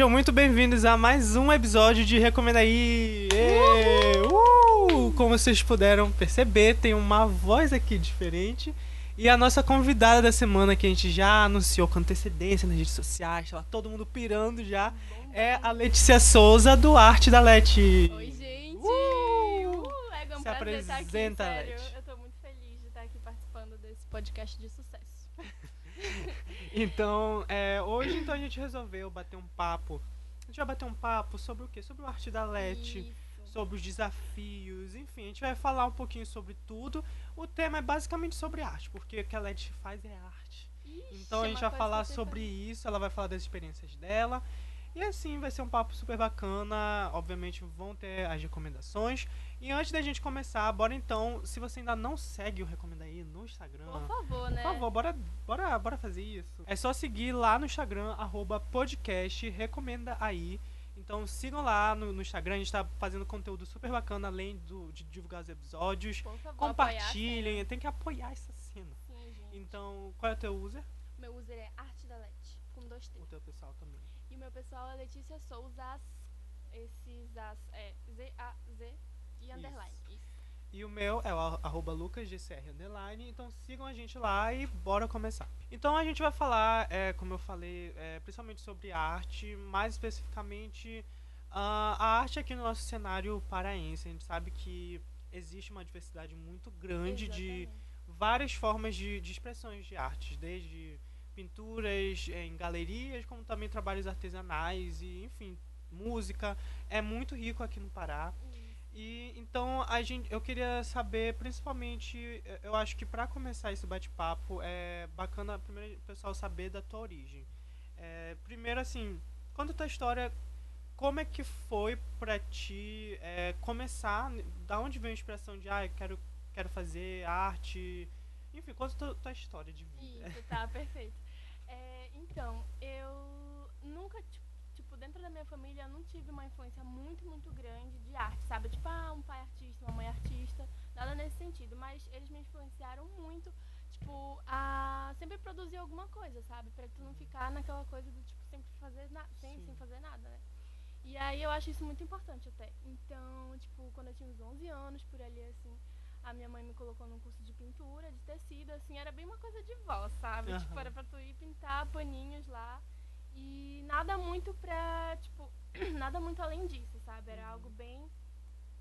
sejam muito bem-vindos a mais um episódio de Recomenda aí. Uh! Como vocês puderam perceber, tem uma voz aqui diferente. E a nossa convidada da semana, que a gente já anunciou com antecedência nas redes sociais, tava todo mundo pirando já, é a Letícia Souza, do Arte da Leti. Oi, gente! Uh! Uh, é um Se prazer estar aqui, apresenta, sério. Leti. Eu tô muito feliz de estar aqui participando desse podcast de sucesso. Então, é, hoje então a gente resolveu bater um papo. A gente vai bater um papo sobre o quê? Sobre o Arte da Leti. Isso. sobre os desafios, enfim, a gente vai falar um pouquinho sobre tudo. O tema é basicamente sobre arte, porque o que a Leti faz é arte. Ixi, Então a é gente vai falar sobre isso, ela vai falar das experiências dela. E assim, vai ser um papo super bacana. Obviamente vão ter as recomendações. E antes da gente começar, bora então, se você ainda não segue o Recomenda aí no Instagram. Por favor, né? por favor, bora, bora, bora fazer isso. É só seguir lá no Instagram, arroba podcast, recomenda aí. Então sigam lá no, no Instagram, a gente tá fazendo conteúdo super bacana, além do, de divulgar os episódios. Por favor, Compartilhem, tem que apoiar essa cena. Sim, gente. Então, qual é o teu user? Meu user é Arte da Leti, com dois T. O teu pessoal também. E o meu pessoal é Letícia Souza, esses as, é Z-A-Z e underline. Isso. E o meu é o ar- arroba lucasgcr underline. Então sigam a gente lá e bora começar. Então a gente vai falar, é, como eu falei, é, principalmente sobre arte, mais especificamente ah, a arte aqui no nosso cenário paraense. A gente sabe que existe uma diversidade muito grande de Exatamente. várias formas de, de expressões de artes, desde pinturas eh, em galerias, como também trabalhos artesanais e, enfim, música. É muito rico aqui no Pará. E então a gente, eu queria saber, principalmente, eu acho que para começar esse bate-papo é bacana primeiro o pessoal saber da tua origem. Eh, primeiro, assim, conta a tua história. Como é que foi pra ti eh, começar? Da onde veio a inspiração de, ah, eu quero, quero fazer arte? Enfim, conta a tua, história de vida. Isso, tá, perfeito. É, então, eu nunca, ti- tipo, dentro da minha família, eu não tive uma influência muito, muito grande de arte, sabe? Tipo, ah, um pai artista, uma mãe artista, nada nesse sentido. Mas eles me influenciaram muito, tipo, a sempre produzir alguma coisa, sabe? Pra tu não ficar naquela coisa do, tipo, sempre fazer nada, sem, sem fazer nada, né? E aí eu acho isso muito importante até. Então, tipo, quando eu tinha uns 11 anos, por ali, assim, a minha mãe me colocou num curso de pintura, de tecido, assim, era bem uma coisa de vó, sabe? Tipo, Aham. era pra tu ir pintar paninhos lá. E nada muito pra, tipo, nada muito além disso, sabe? Era algo bem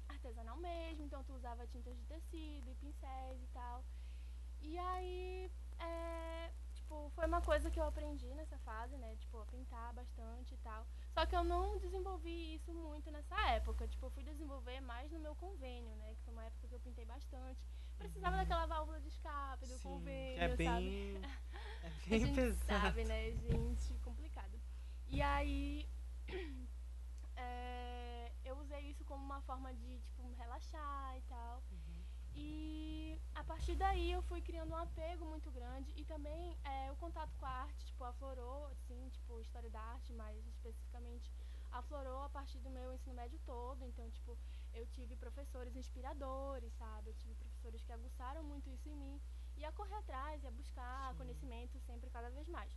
artesanal mesmo, então tu usava tintas de tecido e pincéis e tal. E aí, é, tipo, foi uma coisa que eu aprendi nessa fase, né? Tipo, a pintar bastante e tal. Só que eu não desenvolvi isso muito nessa época. Tipo, eu fui desenvolver mais no meu convênio, né? Que foi uma época que eu pintei bastante. Precisava daquela válvula de escape do Sim, convênio, é sabe? bem, é A bem gente pesado. sabe, né, gente? Complicado. E aí, é, eu usei isso como uma forma de, tipo, relaxar e tal. Uhum. E a partir daí eu fui criando um apego muito grande e também é, o contato com a arte, tipo, aflorou, assim, tipo, história da arte, mais especificamente, aflorou a partir do meu ensino médio todo. Então, tipo, eu tive professores inspiradores, sabe? Eu tive professores que aguçaram muito isso em mim. E a correr atrás, e a buscar Sim. conhecimento sempre cada vez mais.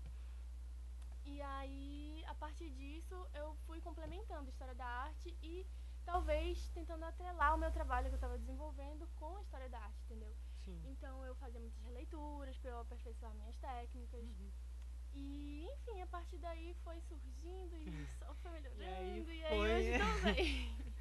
E aí, a partir disso, eu fui complementando a história da arte e talvez tentando atrelar o meu trabalho que eu estava desenvolvendo com a história da arte, entendeu? Sim. Então eu fazia muitas releituras para eu aperfeiçoar minhas técnicas. Uhum. E, enfim, a partir daí foi surgindo e só foi melhorando. aí E aí, hoje aí.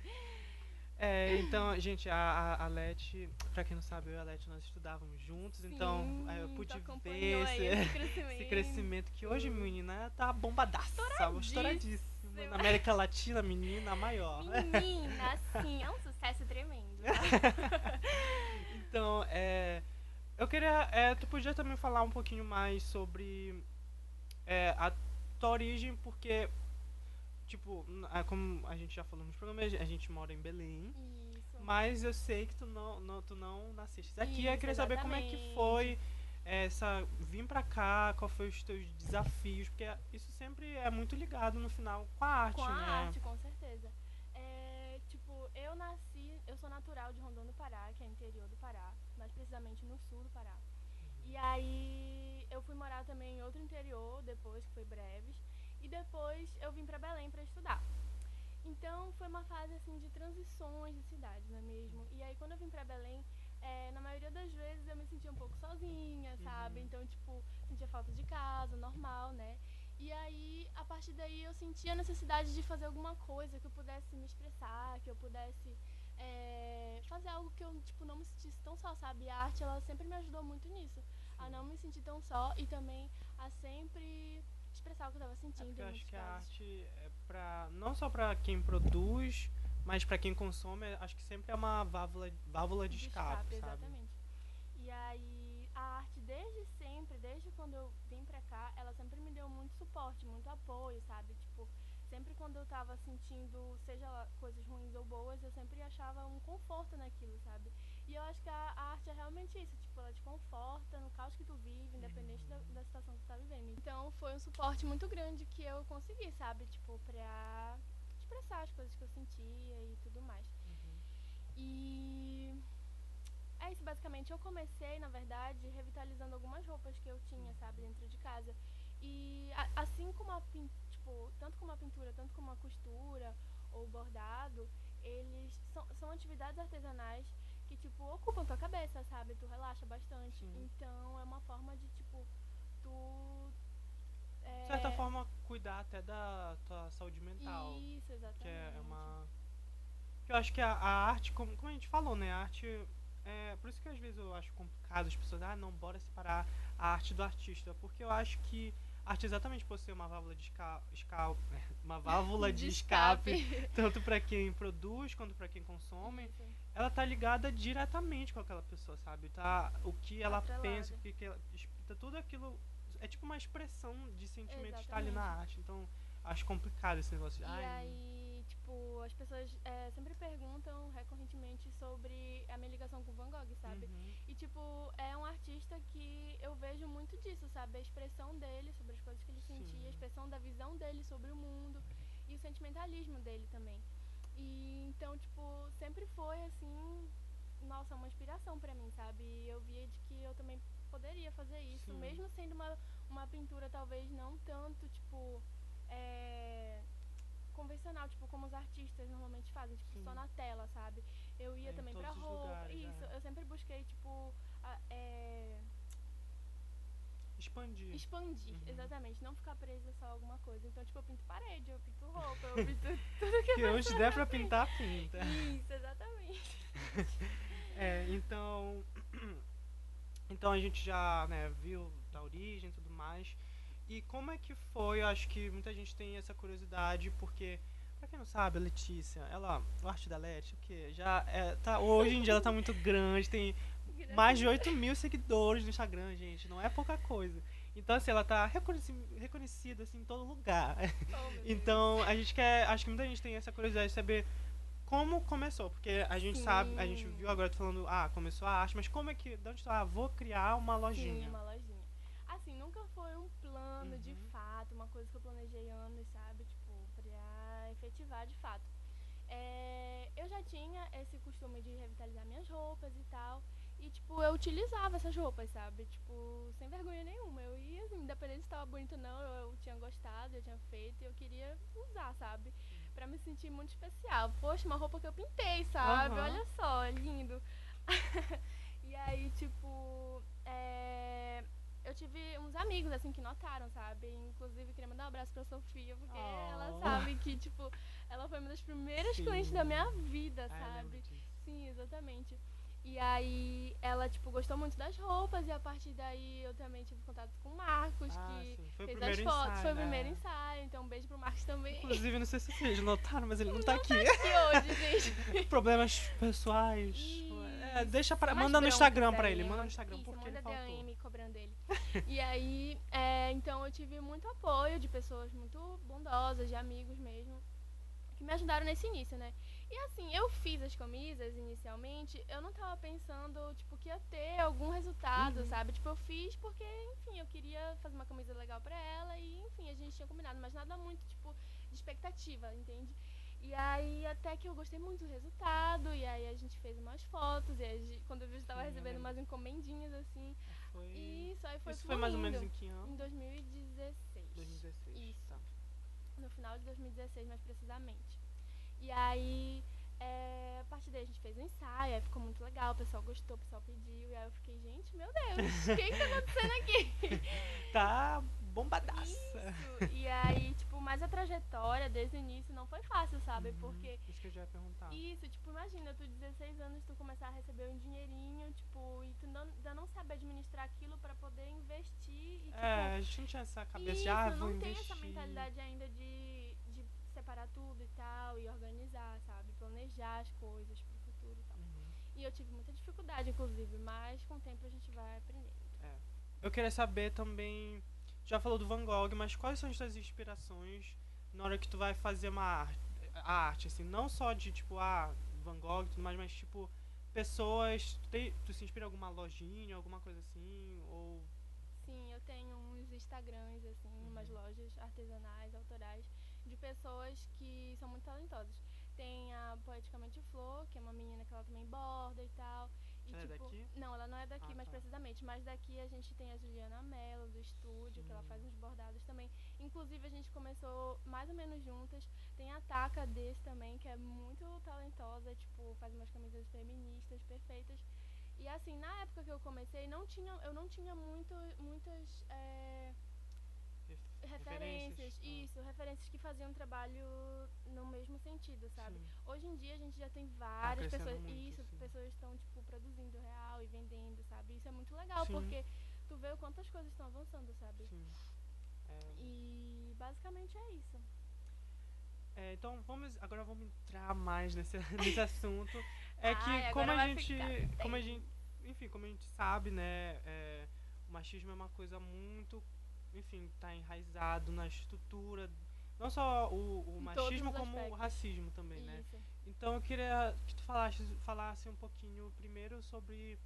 É, então, gente, a, a, a Leti, pra quem não sabe, eu e a Leti nós estudávamos juntos, então Sim, é, eu pude ver esse, esse crescimento. esse crescimento que hoje, menina, tá bombadaça. Estouradíssimo. Na América Latina, menina, a maior. Menina, assim, é um sucesso tremendo. Então, é, eu queria, é, tu podia também falar um pouquinho mais sobre é, a tua origem, porque, tipo, é, como a gente já falou nos programas, a gente mora em Belém. Isso. Mas eu sei que tu não, não, tu não nasceste aqui. eu queria saber como é que exatamente. foi essa vir pra cá, qual foi os teus desafios, porque isso sempre é muito ligado no final com a arte, Com a né? arte, com certeza. É, tipo, eu nasci, eu sou natural de Rondônia do Pará, que é interior do Pará, mais precisamente no sul do Pará. E aí eu fui morar também em outro interior depois, que foi Breves. E depois eu vim para Belém para estudar. Então foi uma fase assim de transições de cidades, não é mesmo? E aí quando eu vim para Belém, é, na maioria das vezes eu me sentia um pouco sozinha, sabe? Uhum. Então, tipo, sentia falta de casa, normal, né? E aí, a partir daí, eu sentia a necessidade de fazer alguma coisa que eu pudesse me expressar, que eu pudesse é, fazer algo que eu, tipo, não me sentisse tão só, sabe? A arte, ela sempre me ajudou muito nisso. A não me sentir tão só e também a sempre expressar o que eu tava É sentindo. porque eu acho que a casos. arte é pra. não só pra quem produz, mas pra quem consome, acho que sempre é uma válvula, válvula de, escape, sabe? exatamente. E aí, a arte desde sempre, desde quando eu vim pra cá, ela sempre me deu muito suporte, muito apoio, sabe? Tipo, sempre quando eu tava sentindo, seja coisas ruins ou boas, eu sempre achava um conforto naquilo, sabe? E eu acho que a, a arte é realmente isso, tipo, ela te conforta no caos que tu vive, independente da, da situação que tu tá vivendo. Então, foi um suporte muito grande que eu consegui, sabe? Tipo, pra expressar as coisas que eu sentia e tudo mais. Uhum. E é isso, basicamente. Eu comecei, na verdade, revitalizando algumas roupas que eu tinha, sabe, dentro de casa. E a- assim como a tipo, tanto como a pintura, tanto como a costura ou bordado, eles são, são atividades artesanais que, tipo, ocupam tua cabeça, sabe? Tu relaxa bastante. Sim. Então é uma forma de, tipo, tu. É, De certa forma, cuidar até da tua saúde mental. Isso, exatamente. Que é uma. Eu acho que a, a arte, como, como a gente falou, né? A arte. É, por isso que às vezes eu acho complicado as pessoas, ah, não, bora separar a arte do artista. Porque eu acho que a arte exatamente por ser uma válvula de escape, uma válvula de, escape, tanto para quem produz quanto para quem consome. Ela tá ligada diretamente com aquela pessoa, sabe? Tá o que ela Atrelada. pensa, o que, que ela tá tudo aquilo é tipo uma expressão de sentimento que tá ali na arte. Então, acho complicado esse negócio E ai, aí, tipo, as pessoas é, sempre perguntam recorrentemente sobre a minha ligação com Van Gogh, sabe? uhum, E, tipo, é um artista que eu vejo muito disso, sabe? A expressão dele sobre as coisas que ele sentia, Sim. a expressão da visão dele sobre o mundo e o sentimentalismo dele também. E então, tipo, sempre foi assim, nossa, uma inspiração pra mim, sabe? E eu via de que eu também poderia fazer isso, Sim. mesmo sendo uma, uma pintura talvez não tanto, tipo, é, convencional, tipo, como os artistas normalmente fazem, tipo, Sim. só na tela, sabe? Eu ia É, também pra roupa, lugares, isso, é. eu sempre busquei, tipo, a- é, expandir. expandir, Uhum. exatamente, não ficar presa só a alguma coisa. Então, tipo, eu pinto parede, eu pinto roupa, eu pinto tudo que Que onde der pra pintar, pinta. Isso, exatamente. É, então. Então a gente já né, viu da origem e tudo mais. E como é que foi? Eu acho que muita gente tem essa curiosidade, porque, pra quem não sabe, a Letícia, ela. O arte da Leti, o quê? Já é, tá, hoje em dia ela tá muito grande, tem mais de 8 mil seguidores no Instagram, gente. Não é pouca coisa. Então, assim, ela tá reconheci- reconhecida assim, em todo lugar. Oh. Então, a gente quer. Acho que muita gente tem essa curiosidade de saber como começou. Porque a gente sabe, a gente Sim. viu agora falando, ah, começou a arte, mas como é que. De onde tu, ah, vou criar uma lojinha. Sim, uma lojinha. Assim, nunca foi um plano de Uhum. fato, uma coisa que eu planejei anos, sabe? Tipo, pra efetivar de fato. É, eu já tinha esse costume de revitalizar minhas roupas e tal. E, tipo, eu utilizava essas roupas, sabe? Tipo, sem vergonha nenhuma. Eu ia, assim, independente se tava bonito ou não, eu, eu tinha gostado, eu tinha feito e eu queria usar, sabe? Pra me sentir muito especial. Poxa, uma roupa que eu pintei, sabe? Aham. Olha só, lindo. e aí, tipo, é, eu tive uns amigos, assim, que notaram, sabe? Inclusive, queria mandar um abraço pra Sofia, porque ela Oh. sabe que, tipo, ela foi uma das primeiras Sim. clientes da minha vida, Ah, sabe? Sim, exatamente. E aí, ela, tipo, gostou muito das roupas, e a partir daí eu também tive contato com o Marcos, Ah, que sim. Foi fez as fotos, ensaio, foi o né? primeiro ensaio, então um beijo pro Marcos também. Inclusive, não sei se vocês notaram, mas ele não tá aqui. aqui hoje, gente. Problemas pessoais. É, deixa pra, manda no Instagram pra ele, manda no Instagram, isso, porque ele manda faltou. DM cobrando ele. e aí, é, então eu tive muito apoio de pessoas muito bondosas, de amigos mesmo, que me ajudaram nesse início, né? E assim, eu fiz as camisas inicialmente, eu não tava pensando, tipo, que ia ter algum resultado, Uhum. sabe? Tipo, eu fiz porque, enfim, eu queria fazer uma camisa legal pra ela e, enfim, a gente tinha combinado, mas nada muito, tipo, de expectativa, entende? E aí, até que eu gostei muito do resultado, e aí a gente fez umas fotos, e a gente- quando eu vi, eu estava recebendo umas encomendinhas, assim, Foi... e isso aí foi Isso foi mais ou menos em fluindo. que ano? Em 2016. 2016. Isso. Tá. no final de 2016 mais precisamente. E aí, é, a partir daí a gente fez um ensaio, aí ficou muito legal, o pessoal gostou, o pessoal pediu, e aí eu fiquei, gente, meu Deus, o que que tá acontecendo aqui? tá bombadaça. Isso. E aí, tipo, mas a trajetória desde o início não foi fácil, sabe? Uhum, Porque Isso que eu já ia perguntar. isso, tipo, imagina, tu 16 anos, tu começar a receber um dinheirinho, tipo, e tu não, ainda não sabe administrar aquilo pra poder investir e, tipo, É, a gente não tinha essa cabeça isso, de, ah, não tem investir. essa mentalidade ainda de separar tudo e tal, e organizar, sabe? Planejar as coisas pro futuro e tal. Uhum. E eu tive muita dificuldade, inclusive, mas com o tempo a gente vai aprendendo. Eu queria saber também, já falou do Van Gogh, mas quais são as suas inspirações na hora que tu vai fazer uma arte, a arte assim, não só de tipo, ah, Van Gogh e tudo mais, mas tipo, pessoas, tu, tem, tu se inspira em alguma lojinha, alguma coisa assim, ou Sim, eu tenho uns Instagrams, assim, umas lojas artesanais, autorais, de pessoas que são muito talentosas. Tem a Poeticamente Flor, que é uma menina que ela também borda e tal. E, Ela é tipo, daqui? Não, ela não é daqui, Ah, mais tá. precisamente. Mas daqui a gente tem a Juliana Mello, do estúdio, que ela Sim. faz uns bordados também. Inclusive, a gente começou mais ou menos juntas. Tem a Taka desse também, que é muito talentosa, tipo, faz umas camisas feministas perfeitas. E assim, na época que eu comecei, não tinha, eu não tinha muito, muitas é, ref- referências, Ah, isso, referências que faziam um trabalho no mesmo sentido, sabe? sim. Hoje em dia a gente já tem várias crescendo pessoas, muito, isso, sim. pessoas estão tipo produzindo real e vendendo, sabe? Isso é muito legal Sim. porque tu vê o quanto as coisas estão avançando, sabe? Sim. É, E basicamente é isso. É, então vamos agora vamos entrar mais nesse, nesse assunto. É que como a gente, ficar como a gente, enfim, como a gente sabe, né, é, o machismo é uma coisa muito, enfim, tá enraizado na estrutura, não só o, o machismo como o aspectos. racismo também, né? Isso. Então eu queria que tu falasse, falasse um pouquinho primeiro sobre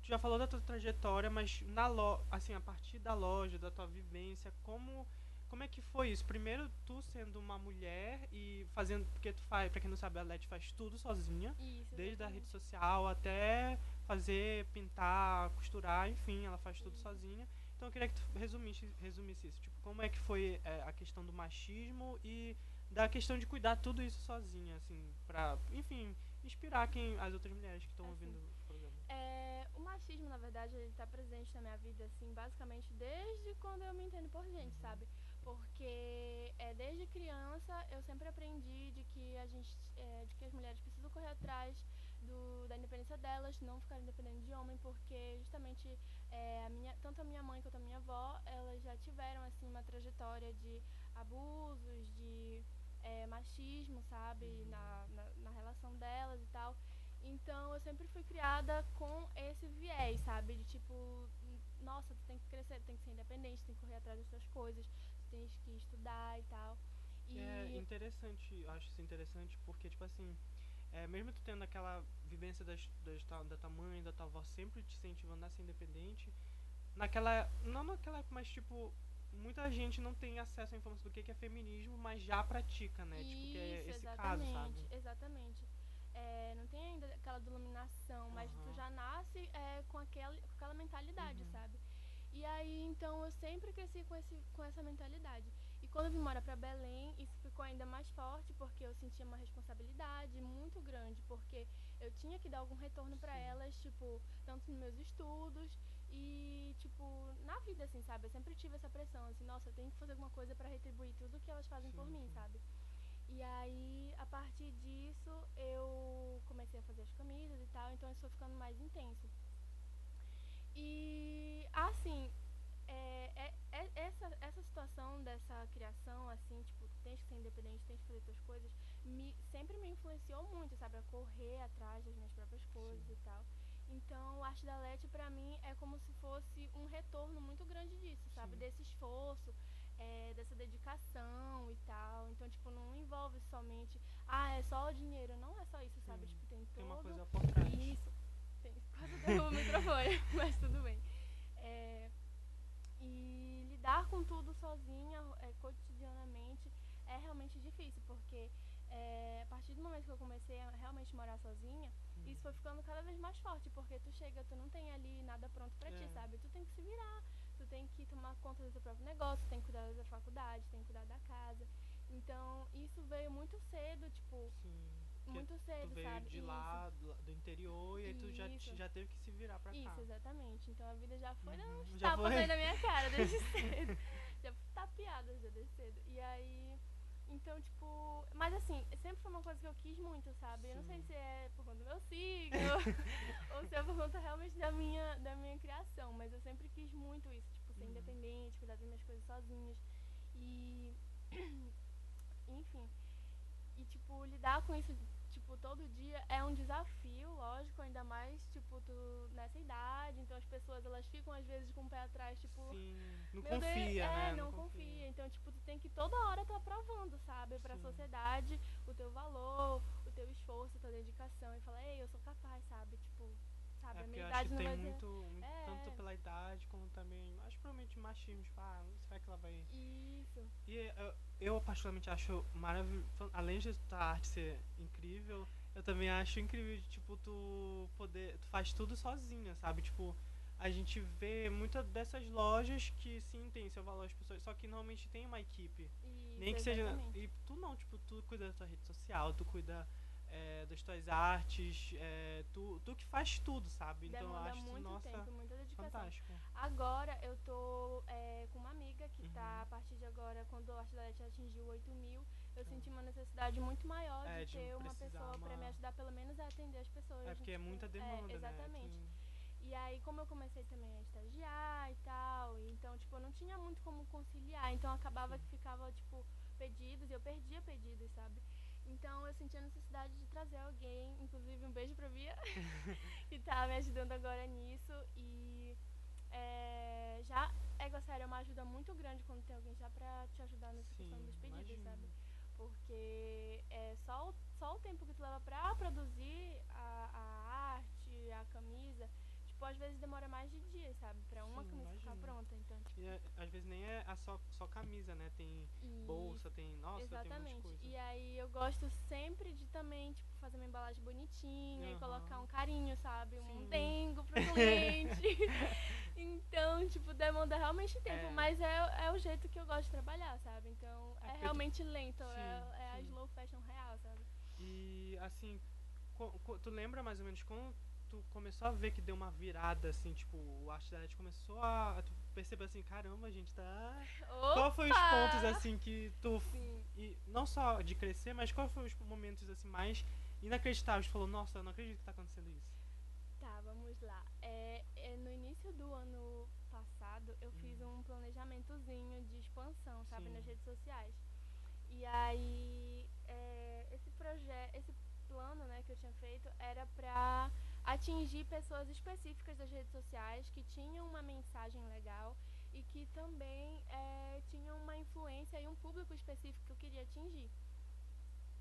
tu já falou da tua trajetória, mas na lo, assim, a partir da loja, da tua vivência, como como é que foi isso? Primeiro tu sendo uma mulher e fazendo, porque tu faz, pra quem não sabe, a Leti faz tudo sozinha, Isso. desde a rede social até fazer, pintar, costurar, enfim, ela faz tudo sozinha. Então eu queria que tu resumisse, resumisse isso, tipo, como é que foi é, a questão do machismo e da questão de cuidar tudo isso sozinha, assim, pra, enfim, inspirar quem as outras mulheres que estão Assim, ouvindo o programa. É, o machismo, na verdade, ele tá presente na minha vida, assim, basicamente desde quando eu me entendo por gente, Uhum. sabe? Porque é, desde criança eu sempre aprendi de que a gente, é, de que as mulheres precisam correr atrás do, da independência delas, não ficarem dependendo de homem, porque justamente é, a minha, tanto a minha mãe quanto a minha avó, elas já tiveram assim uma trajetória de abusos, de é, machismo, sabe, Uhum. na, na, na relação delas e tal. Então eu sempre fui criada com esse viés, sabe? De tipo, nossa, tu tem que crescer, tu tem que ser independente, tem que correr atrás das tuas coisas, tu tens que estudar e tal. E É interessante, eu acho isso interessante porque, tipo assim, é, mesmo tu tendo aquela vivência das, das, tua- da tua mãe, da tua avó sempre te incentivando a ser independente, naquela. Não naquela época, mas tipo, muita gente não tem acesso à informação do que que é feminismo, mas já pratica, né? tipo, que é Isso, esse caso, exatamente, sabe? exatamente. É, não tem ainda aquela denominação, mas tu já nasce é, com, aquele, com aquela mentalidade, Uhum. sabe? E aí, então, eu sempre cresci com, esse, com essa mentalidade. Quando eu vim morar pra Belém, isso ficou ainda mais forte, porque eu sentia uma responsabilidade muito grande, porque eu tinha que dar algum retorno Sim. elas, tipo, tanto nos meus estudos e, tipo, na vida, assim, sabe? Eu sempre tive essa pressão, assim, nossa, eu tenho que fazer alguma coisa pra retribuir tudo que elas fazem por Sim, mim, sim. sabe? E aí, a partir disso, eu comecei a fazer as camisas e tal, então isso foi ficando mais intenso. E, assim, é- é- essa, essa situação dessa criação, assim, tipo, tens que ser independente, tens que fazer tuas coisas, me, sempre me influenciou muito, sabe? A correr atrás das minhas próprias coisas Sim. e tal. Então, a arte da Leti, pra mim, é como se fosse um retorno muito grande disso, sabe? Sim. Desse esforço, é, dessa dedicação e tal. Então, tipo, não envolve somente, ah, é só o dinheiro. Não é só isso, sabe? Sim. Tipo, tem Tem uma todo coisa por trás. isso. Tem, quase derrubo o microfone, mas tudo bem. É, e lidar com tudo sozinha, é, cotidianamente, é realmente difícil, porque é, a partir do momento que eu comecei a realmente morar sozinha, Hum. isso foi ficando cada vez mais forte, porque tu chega, tu não tem ali nada pronto pra ti, É. sabe? Tu tem que se virar, tu tem que tomar conta do teu próprio negócio, tem que cuidar da faculdade, tem que cuidar da casa. Então, isso veio muito cedo, tipo, Sim. Muito cedo, tu veio sabe? de Isso. lá, do, do interior, e aí tu já, Isso. já teve que se virar pra Isso, cá. exatamente. Então a vida já foi Uhum, já tapas foi. aí na minha cara desde cedo. já tapeadas já desde cedo. E aí. Então, tipo. Mas assim, sempre foi uma coisa que eu quis muito, sabe? Eu não sei Sim. se é por conta do meu signo ou se é por conta realmente da minha, da minha criação. Mas eu sempre quis muito isso, tipo, ser Uhum. independente, cuidar das minhas coisas sozinhas. E. Enfim. E, tipo, lidar com isso, tipo, todo dia é um desafio, lógico, ainda mais, tipo, tu nessa idade. Então as pessoas, elas ficam às vezes com o pé atrás, tipo. Sim. Não Meu Deus, confia, é, né? não, confia. Então, tipo, tu tem que toda hora tá provando, sabe, pra Sim. sociedade o teu valor, o teu esforço, a tua dedicação. E falar, ei, eu sou capaz, sabe? Tipo, sabe, É a porque minha idade que não tem vai muito, muito- É. tanto pela idade como também, acho provavelmente machismo, tipo, ah, será que ela vai... Isso. E eu, eu particularmente acho maravilhoso, além de a arte ser incrível, eu também acho incrível, tipo, tu poder, tu faz tudo sozinha, sabe? Tipo, a gente vê muitas dessas lojas que sim, tem seu valor as pessoas, só que normalmente tem uma equipe. Isso, Nem que seja. exatamente. E tu não, tipo, tu cuida da tua rede social, tu cuida é, das tuas artes, é, tu, tu que faz tudo, sabe? Então eu acho muito nossa, tempo, muita dedicação. fantástico. Agora eu tô é, com uma amiga que tá, Uhum. a partir de agora, quando o Arte da Leste atingiu 8 mil, eu senti uma necessidade muito maior É, de de ter uma pessoa uma- me ajudar, pelo menos a atender as pessoas. É porque é tipo, muita demanda, exatamente. né? E aí, como eu comecei também a estagiar e tal, então, tipo, eu não tinha muito como conciliar. Então, acabava Sim. que ficava, tipo, pedidos, e eu perdia pedidos, sabe? Então, eu sentia a necessidade de trazer alguém, inclusive um beijo pra Bia, que tá me ajudando agora nisso. E é, já, ego sério, é uma ajuda muito grande quando tem alguém já pra te ajudar nessa questão Sim, dos pedidos, imagino. sabe? Porque é só, o- só o tempo que tu leva pra produzir a, a arte, a camisa, tipo, às vezes demora mais de dias, sabe? Pra uma Sim, camisa ficar imagino. pronta. Então, tipo, E é, às vezes nem é a só, só camisa, né? Tem bolsa, tem. Nossa, tem um Exatamente. coisa. E aí eu gosto sempre de também, tipo, fazer uma embalagem bonitinha e Aham. colocar um carinho, sabe? Um Sim. dengo pro cliente. então, tipo, demanda realmente tempo, É. mas é, é o jeito que eu gosto de trabalhar, sabe? Então, É é, realmente lento, é, Sim, é a sim. slow fashion real, sabe? E assim, tu lembra mais ou menos quando tu começou a ver que deu uma virada, assim, tipo, o Arte da Arte começou a. Tu percebeu assim, caramba, a gente tá. Qual foi os Opa! pontos assim que tu. Sim. E não só de crescer, mas qual foi os momentos assim mais inacreditáveis? Tu falou, nossa, eu não acredito que tá acontecendo isso. Tá, vamos lá. É, é, no início do ano passado, eu fiz um planejamentozinho de expansão, sabe, Sim. nas redes sociais. E aí, é, esse projeto, esse plano, né, que eu tinha feito era pra atingir pessoas específicas das redes sociais que tinham uma mensagem legal e que também é, tinham uma influência e um público específico que eu queria atingir.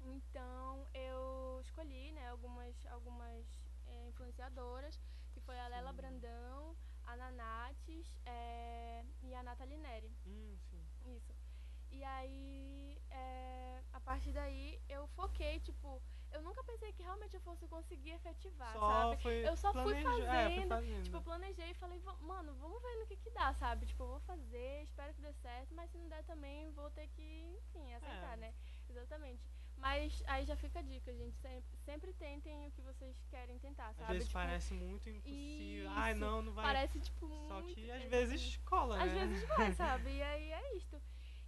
Então eu escolhi né, algumas, algumas é, influenciadoras, que foi a Lela Sim. Brandão, a Nanates é, e a Nathalie Neri. Hum. Isso. E aí, a partir daí, eu foquei, tipo, eu nunca pensei que realmente eu fosse conseguir efetivar, Só sabe? foi. Eu só fui É, foi fazendo, fazendo. Tipo, eu planejei e falei, "Va- mano, vamos ver no que que dá, sabe? Tipo, eu vou fazer, espero que dê certo, mas se não der também, vou ter que, enfim, aceitar, É. né? Exatamente. Mas aí já fica a dica, gente. Sempre, sempre tentem o que vocês querem tentar, Às sabe? vezes Tipo, parece muito impossível. Ai, isso, não, não vai. parece, tipo, Só muito que às vezes cola, Às né? vezes vai, sabe? E aí é isto.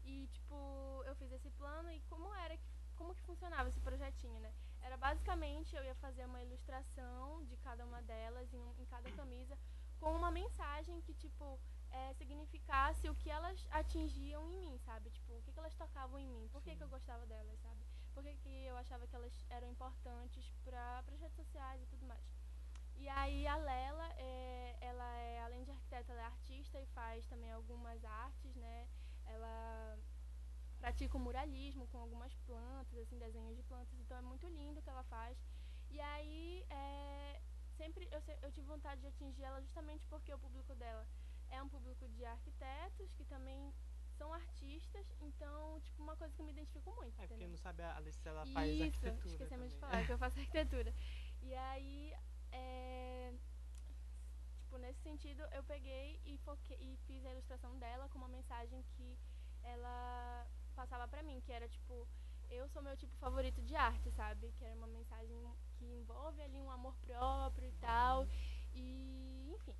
E, tipo, eu fiz esse plano e como era que, como que funcionava esse projetinho, né? Era basicamente eu ia fazer uma ilustração de cada uma delas em, um- em cada camisa com uma mensagem que, tipo, é, significasse o que elas atingiam em mim, sabe? Tipo, o que, que elas tocavam em mim, por que, que eu gostava delas, sabe? Por que, que eu achava que elas eram importantes para as redes sociais e tudo mais. E aí a Lela, é, ela é, além de arquiteta, ela é artista e faz também algumas artes, né? Ela pratica o muralismo com algumas plantas, assim, desenhos de plantas, então é muito lindo o que ela faz. E aí, é, sempre eu, eu tive vontade de atingir ela justamente porque o público dela é um público de arquitetos que também são artistas, então, tipo, uma coisa que eu me identifico muito, É, porque entendeu? não sabe, a Alice ela faz Isso, arquitetura. esquecemos de também. falar que eu faço arquitetura. E aí, é, tipo, nesse sentido, eu peguei e, foquei, e fiz a ilustração dela com uma mensagem que ela passava pra mim, que era tipo, eu sou meu tipo favorito de arte, sabe? Que era uma mensagem que envolve ali um amor próprio e tal. E, enfim.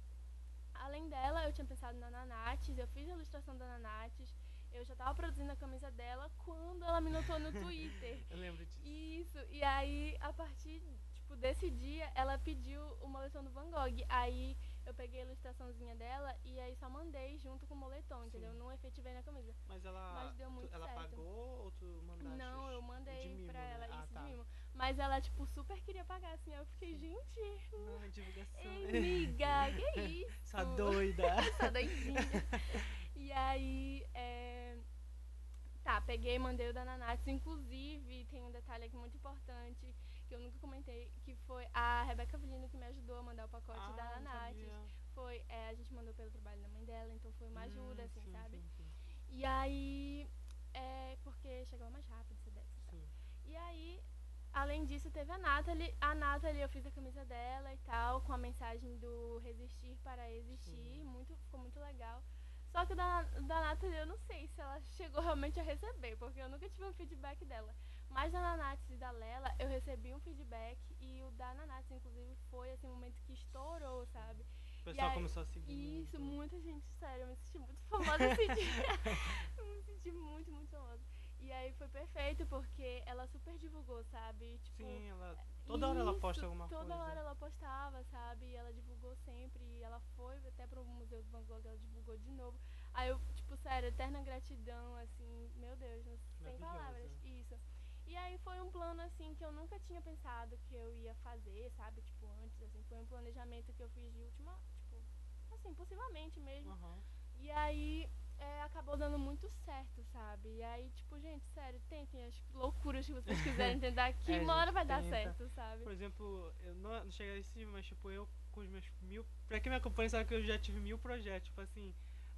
Além dela, eu tinha pensado na Nanates, eu fiz a ilustração da Nanates. Eu já tava produzindo a camisa dela quando ela me notou no Twitter. eu lembro disso. Isso. E aí, a partir, tipo, desse dia, ela pediu o moletom do Van Gogh. Aí eu peguei a ilustraçãozinha dela e aí só mandei junto com o moletom, Sim. entendeu? Não efetivei na camisa. Mas ela, Mas deu tu- muito ela certo. pagou ou tu mandaste? Não, eu de mandei mimo, pra né? ela Ah, isso tá. de mimo. Mas ela, tipo, super queria pagar, assim. Eu fiquei, gente, Não, divulgação. ei, amiga, que isso? Essa doida. Essa doidinha. E aí, é... Tá, peguei mandei o da Nanates. Inclusive, tem um detalhe aqui muito importante que eu nunca comentei, que foi a Rebeca Vilino que me ajudou a mandar o pacote ah, da sabia. Foi, é, a gente mandou pelo trabalho da mãe dela, então foi uma ajuda, Hum, assim, sim, sabe? Sim, sim, E aí, é porque chegava mais rápido, se desse. e tal. sim. E aí, além disso, teve a Nathalie. A Nathalie, eu fiz a camisa dela e tal, com a mensagem do resistir para existir. Muito, ficou muito legal. Só que da, da Nathalie, eu não sei se ela chegou realmente a receber, porque eu nunca tive um feedback dela. Mas da Nanates e da Lela, eu recebi um feedback e o da Nanates, inclusive, foi assim, um momento que estourou, sabe? O pessoal aí- começou a seguir. Isso, muito. muita gente, sério, eu me senti muito famosa esse dia. eu me senti muito, muito famosa. E aí foi perfeito, porque ela super divulgou, sabe? Tipo, Sim, ela. Toda hora ela isso, posta alguma toda coisa. hora ela postava, sabe? E ela divulgou sempre. E ela foi até pro Museu do Van Gogh, ela divulgou de novo. Aí eu, tipo, sério, eterna gratidão, assim, meu Deus, não- sem Maravilhoso. palavras. Isso. E aí foi um plano, assim, que eu nunca tinha pensado que eu ia fazer, sabe? Tipo, antes, assim, foi um planejamento que eu fiz de última, tipo, assim, possivelmente mesmo. Aham. E aí é, acabou dando muito certo, sabe? E aí, tipo, gente, sério, tentem as loucuras que vocês quiserem tentar que É, uma hora vai dar tenta. certo, sabe? Por exemplo, eu não, não cheguei a esse, mas tipo, eu com os meus mil. Pra quem me acompanha sabe que eu já tive mil projetos, tipo assim.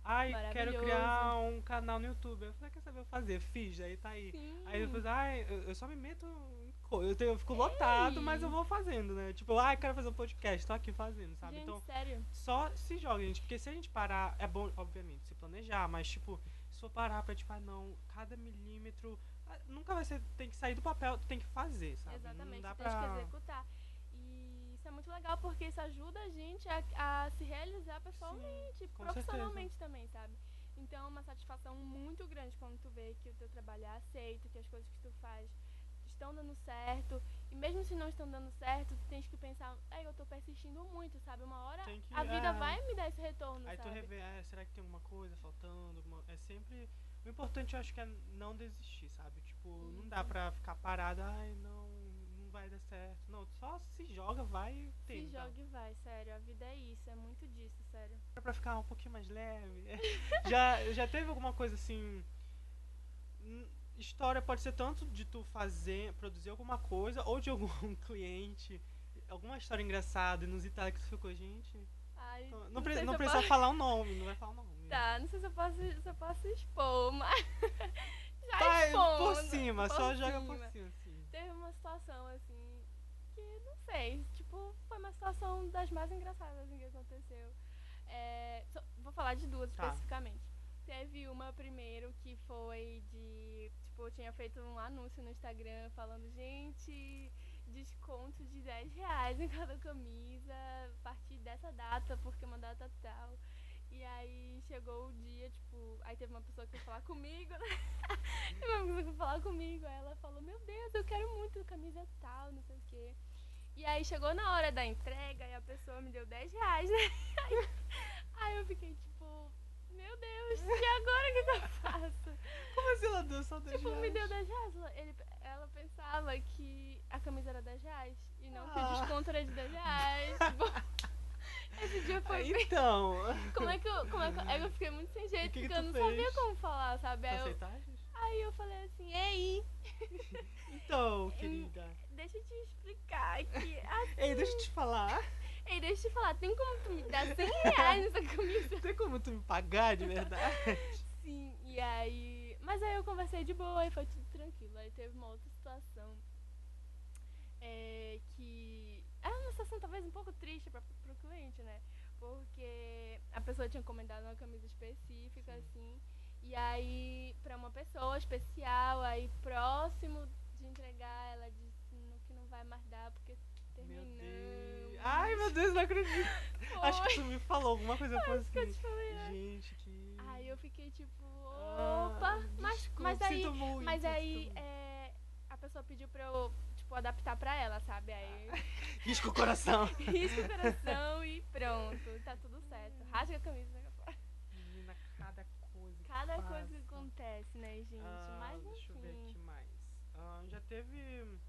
Ai, quero criar um canal no YouTube. Eu falei, quer saber, eu fazer, fiz, aí tá aí. Sim. Aí depois, ai, eu, eu só me meto em co- eu, tenho, eu fico lotado, mas eu vou fazendo, né? Tipo, ai, quero fazer um podcast, tô aqui fazendo, sabe? Gente, Então, sério. só se joga, gente. Porque se a gente parar, é bom, obviamente, se planejar, mas tipo, se for parar pra, tipo, ah, não, cada milímetro. ah, Nunca vai ser. Tem que sair do papel, tem que fazer, sabe? Exatamente, Não dá você tem que pra. executar. Isso é muito legal porque isso ajuda a gente a, a se realizar pessoalmente, com profissionalmente também, sabe? Então é uma satisfação muito grande quando tu vê que o teu trabalho é aceito, que as coisas que tu faz estão dando certo. E mesmo se não estão dando certo, tu tens que pensar, é, eu tô persistindo muito, sabe? Uma hora que- a vida é. vai me dar esse retorno, Aí tu sabe? revê, ah, será que tem alguma coisa faltando? Alguma- É sempre. O importante eu acho que é não desistir, sabe? Tipo, não dá pra ficar parado, ai, não vai dar certo. Não, só se joga, vai e Se tenta. joga e vai, sério. A vida é isso, é muito disso, sério. Pra ficar um pouquinho mais leve. já, já teve alguma coisa assim. História pode ser tanto de tu fazer, produzir alguma coisa, ou de algum cliente. Alguma história engraçada, inusitada que tu ficou, gente. Ai, Não, não pre- se não precisa posso- falar o nome, não vai falar o nome. Tá, não sei se eu posso, se eu posso expor, mas. Já Tá, expondo, por cima, por só joga por cima. Teve uma situação assim que não sei, tipo, foi uma situação das mais engraçadas assim, que aconteceu. É, só- vou falar de duas Tá. especificamente. Teve uma primeiro que foi de. Tipo, eu tinha feito um anúncio no Instagram falando, gente, desconto de 10 reais em cada camisa a partir dessa data, porque é uma data tal. E aí chegou o dia, tipo, aí teve uma pessoa que foi falar comigo, né? teve uma pessoa que foi falar comigo, aí ela falou, meu Deus, eu quero muito camisa tal, não sei o quê. E aí chegou na hora da entrega e a pessoa me deu 10 reais, né? Aí, aí eu fiquei tipo, meu Deus, e agora o que, que eu faço? Como assim ela deu só 10 Tipo, me reais? deu 10 reais. Ela, ele- ela pensava que a camisa era 10 reais e não que Ah. o desconto era de 10 reais. Tipo, esse dia foi. Então, Como é que eu. Como é que eu, aí eu fiquei muito sem jeito, que que porque eu tu não sabia fez? como falar, sabe? Aí eu, aí eu falei assim, ei, Então, querida. deixa eu te explicar aqui. Assim, Ei, deixa eu te falar. ei, deixa eu te falar, tem como tu me dar 100 reais nessa camisa? Tem como tu me pagar de verdade? Sim, e aí. Mas aí eu conversei de boa e foi tudo tranquilo. Aí teve uma outra situação. É, que. É uma situação talvez um pouco triste pra, cliente, né? Porque a pessoa tinha encomendado uma camisa específica, Sim. assim. E aí, pra uma pessoa especial, aí próximo de entregar, ela disse no que não vai mais dar porque. Meu Deus. Ai, meu Deus, não acredito. Foi. Acho que tu me falou alguma coisa Acho que eu assim. te falei, né? Gente, que. Aí eu fiquei tipo, Ah, opa, mas, desculpa, mas aí, sinto muito, mas aí é, a pessoa pediu pra eu, tipo, adaptar pra ela, sabe? Aí Risca o coração. risca o coração pronto, tá tudo certo. Rasga a camisa, fora. Menina, cada coisa. que Cada coisa que acontece, né, gente? Ah, mas deixa eu ver aqui enfim. mais. Ah, já teve.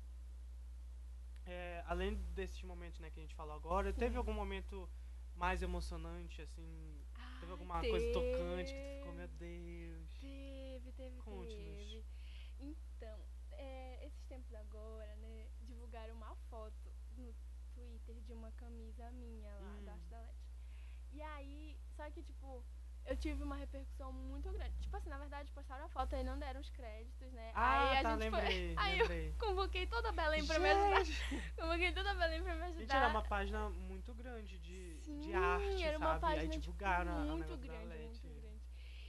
é, além desses momentos né, que a gente falou agora, teve Sim. algum momento mais emocionante, assim? Teve alguma coisa tocante que tu ficou, meu teve. Deus. Teve, teve, teve. Então, é, esses tempos agora, né, divulgaram uma foto no De uma camisa minha lá, Hum. da Arte da Lete. E aí, só que, tipo, eu tive uma repercussão muito grande. Tipo assim, na verdade, postaram a foto e não deram os créditos, né? Ah, aí a tá, gente foi. lembrei, Aí eu lembrei. convoquei toda a Belém pra me ajudar. Gente, Convoquei toda a Belém pra me ajudar. gente, era uma página muito grande de, Sim, de arte, era uma sabe? página Aí tipo, divulgaram a- a muito da grande, Leti. muito grande.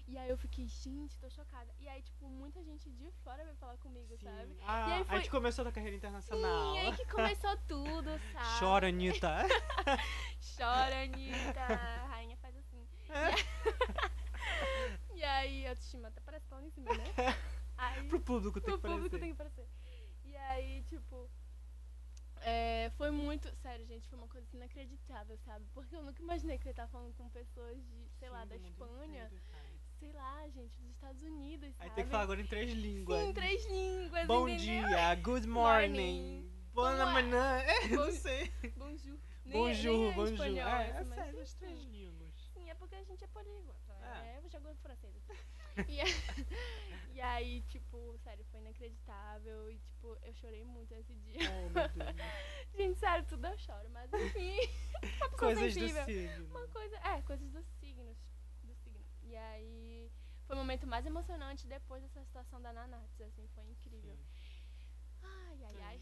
E aí eu fiquei, gente, tô chocada. E aí, tipo, muita gente de fora veio falar comigo, Sim. sabe? Ah, E aí a foi- gente começou na carreira internacional. Sim, aí que começou tudo, sabe? Chora, Anitta. Chora, Anitta. A rainha faz assim. E aí, a autoestima até parece lá em cima, né? Aí, Pro público tem o que público tem que aparecer. E aí, tipo. é, foi muito. Sério, gente, foi uma coisa inacreditável, sabe? Porque eu nunca imaginei que eu ia estar falando com pessoas de, sei lá, Sim, da do mundo Espanha, inteiro. Sei lá, gente, dos Estados Unidos, Aí sabe? tem que falar agora em três línguas. Sim, três línguas, Bom entendeu? dia, good morning, Morning. boa é? manhã. É, não sei. Bonjour. Nem, Bonjour, nem é bonjour. espanhol É, é mas sério, as enfim. três línguas. Sim, é porque a gente é poliglota, É. né? Eu jogo francês. E, e aí, tipo, sério, foi inacreditável. E, tipo, eu chorei muito esse dia. Oh, meu Deus. Gente, sério, tudo eu choro, mas enfim. Coisas do signo. Uma coisa, é, coisas dos signos. E aí, foi o momento mais emocionante depois dessa situação da Nanatsu, assim, foi incrível. Sim. Ai, ai, ai.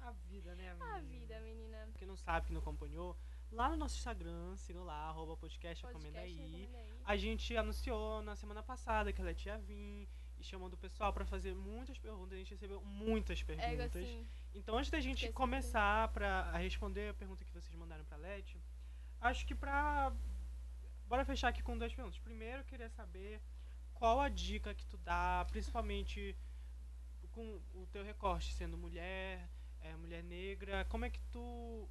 A vida, né, amiga? A vida, menina. Quem não sabe, que não acompanhou, lá no nosso Instagram, sigam lá, arroba podcast, Podcast, recomenda aí. aí. A gente anunciou na semana passada que ela ia vir e chamando o pessoal pra fazer muitas perguntas. A gente recebeu muitas É, perguntas. assim, Então, antes da gente começar pra a responder a pergunta que vocês mandaram pra Leti, acho que pra. Bora fechar aqui com duas perguntas. Primeiro, eu queria saber qual a dica que tu dá, principalmente com o teu recorte, sendo mulher, é, mulher negra, como é que tu.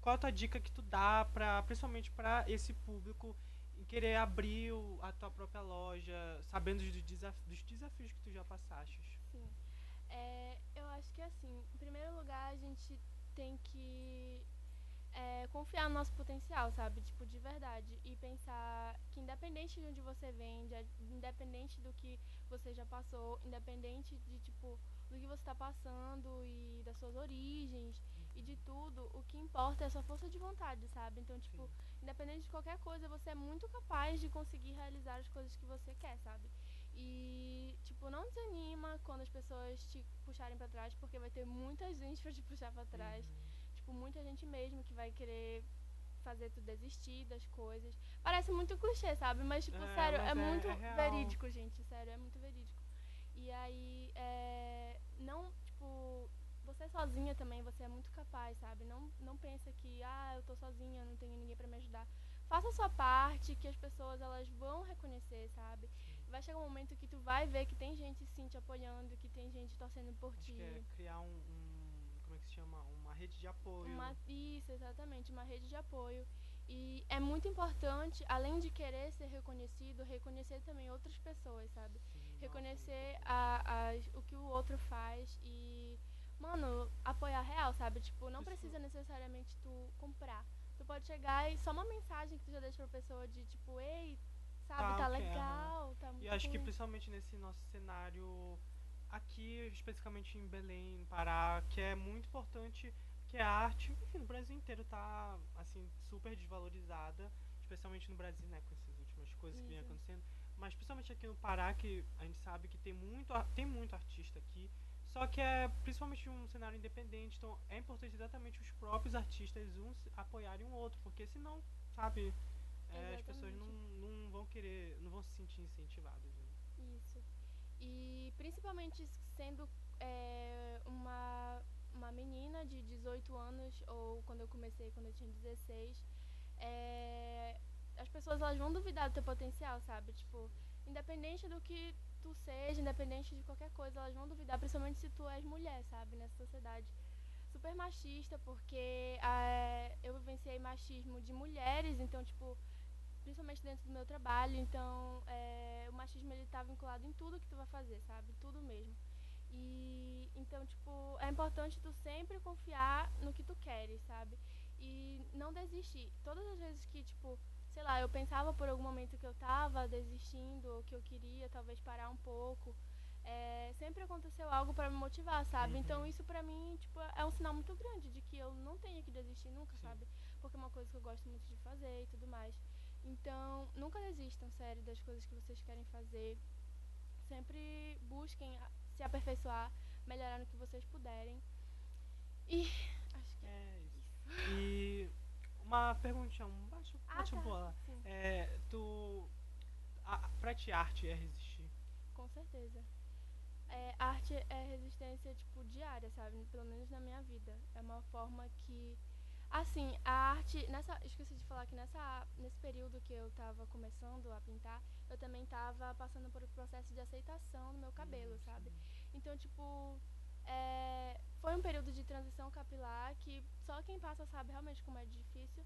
Qual a tua dica que tu dá, pra, principalmente pra esse público em querer abrir o- a tua própria loja, sabendo dos, desaf- dos desafios que tu já passaste? Sim. É, eu acho que assim, em primeiro lugar a gente tem que é, confiar no nosso potencial, sabe? Tipo, de verdade. E pensar que independente de onde você vem, de- independente do que você já passou, independente de, tipo, do que você tá passando e das suas origens e de tudo, o que importa é a sua força de vontade, sabe? Então, tipo, independente de qualquer coisa, você é muito capaz de conseguir realizar as coisas que você quer, sabe? E, tipo, não desanima quando as pessoas te puxarem pra trás, porque vai ter muita gente pra te puxar pra trás. Tipo, muita gente mesmo que vai querer fazer tu desistir das coisas. Parece muito clichê, sabe? Mas, tipo, É, sério, mas é, é- muito é verídico, gente. Sério, é muito verídico. E aí, é, não, tipo, você sozinha também, você é muito capaz, sabe? Não, não pensa que, ah, eu tô sozinha, não tenho ninguém pra me ajudar. Faça a sua parte, que as pessoas, elas vão reconhecer, sabe? Vai chegar um momento que tu vai ver que tem gente, sim, te apoiando, que tem gente torcendo por Acho ti. é criar um, um- Como é que se chama? Uma rede de apoio. Uma, isso, exatamente, uma rede de apoio. E é muito importante, além de querer ser reconhecido, reconhecer também outras pessoas, sabe? Sim, Reconhecer a, as- o que o outro faz e, mano, apoiar real, sabe? Tipo, não Isso- precisa necessariamente tu comprar. Tu pode chegar e só uma mensagem que tu já deixa pra pessoa de tipo, ei, sabe, tá aham. legal, tá muito E acho que cool." principalmente nesse nosso cenário aqui, especificamente em Belém, Pará, que é muito importante, que a arte, enfim, no Brasil inteiro tá assim super desvalorizada, especialmente no Brasil, né, com essas últimas coisas que vem acontecendo, mas principalmente aqui no Pará, que a gente sabe que tem muito tem muito artista aqui, só que é principalmente um cenário independente, então é importante exatamente os próprios artistas uns apoiarem o outro, porque senão, sabe, é, as pessoas não, não vão querer, não vão se sentir incentivadas. Né? Isso. E principalmente sendo é, uma, uma menina de 18 anos, ou quando eu comecei, quando eu tinha 16, é, as pessoas elas vão duvidar do teu potencial, sabe? Tipo, independente do que tu seja, independente de qualquer coisa, elas vão duvidar, principalmente se tu és mulher, sabe? Nessa sociedade super machista, porque é, eu vivenciei machismo de mulheres, então, tipo, principalmente dentro do meu trabalho, então é, o machismo ele tá vinculado em tudo que tu vai fazer, sabe? Tudo mesmo. E então, tipo, é importante tu sempre confiar no que tu queres, sabe? E não desistir. Todas as vezes que, tipo, sei lá, eu pensava por algum momento que eu tava desistindo, ou que eu queria talvez parar um pouco, é, sempre aconteceu algo para me motivar, sabe? Uhum. Então isso pra mim, tipo, é um sinal muito grande de que eu não tenho que desistir nunca, Sim. sabe? Porque é uma coisa que eu gosto muito de fazer e tudo mais. Então, nunca desistam, sério, das coisas que vocês querem fazer. Sempre busquem se aperfeiçoar, melhorar no que vocês puderem. E acho que é, isso. E uma perguntinha, um bate, ah, bate tá. bola. É, tu a, pra ti arte é resistir? Com certeza. É, arte é resistência tipo diária, sabe? Pelo menos na minha vida. É uma forma que Assim, a arte, nessa, esqueci de falar que nessa, nesse período que eu estava começando a pintar, eu também estava passando por um processo de aceitação do meu cabelo, hum, sabe? Então, tipo, é, foi um período de transição capilar que só quem passa sabe realmente como é difícil.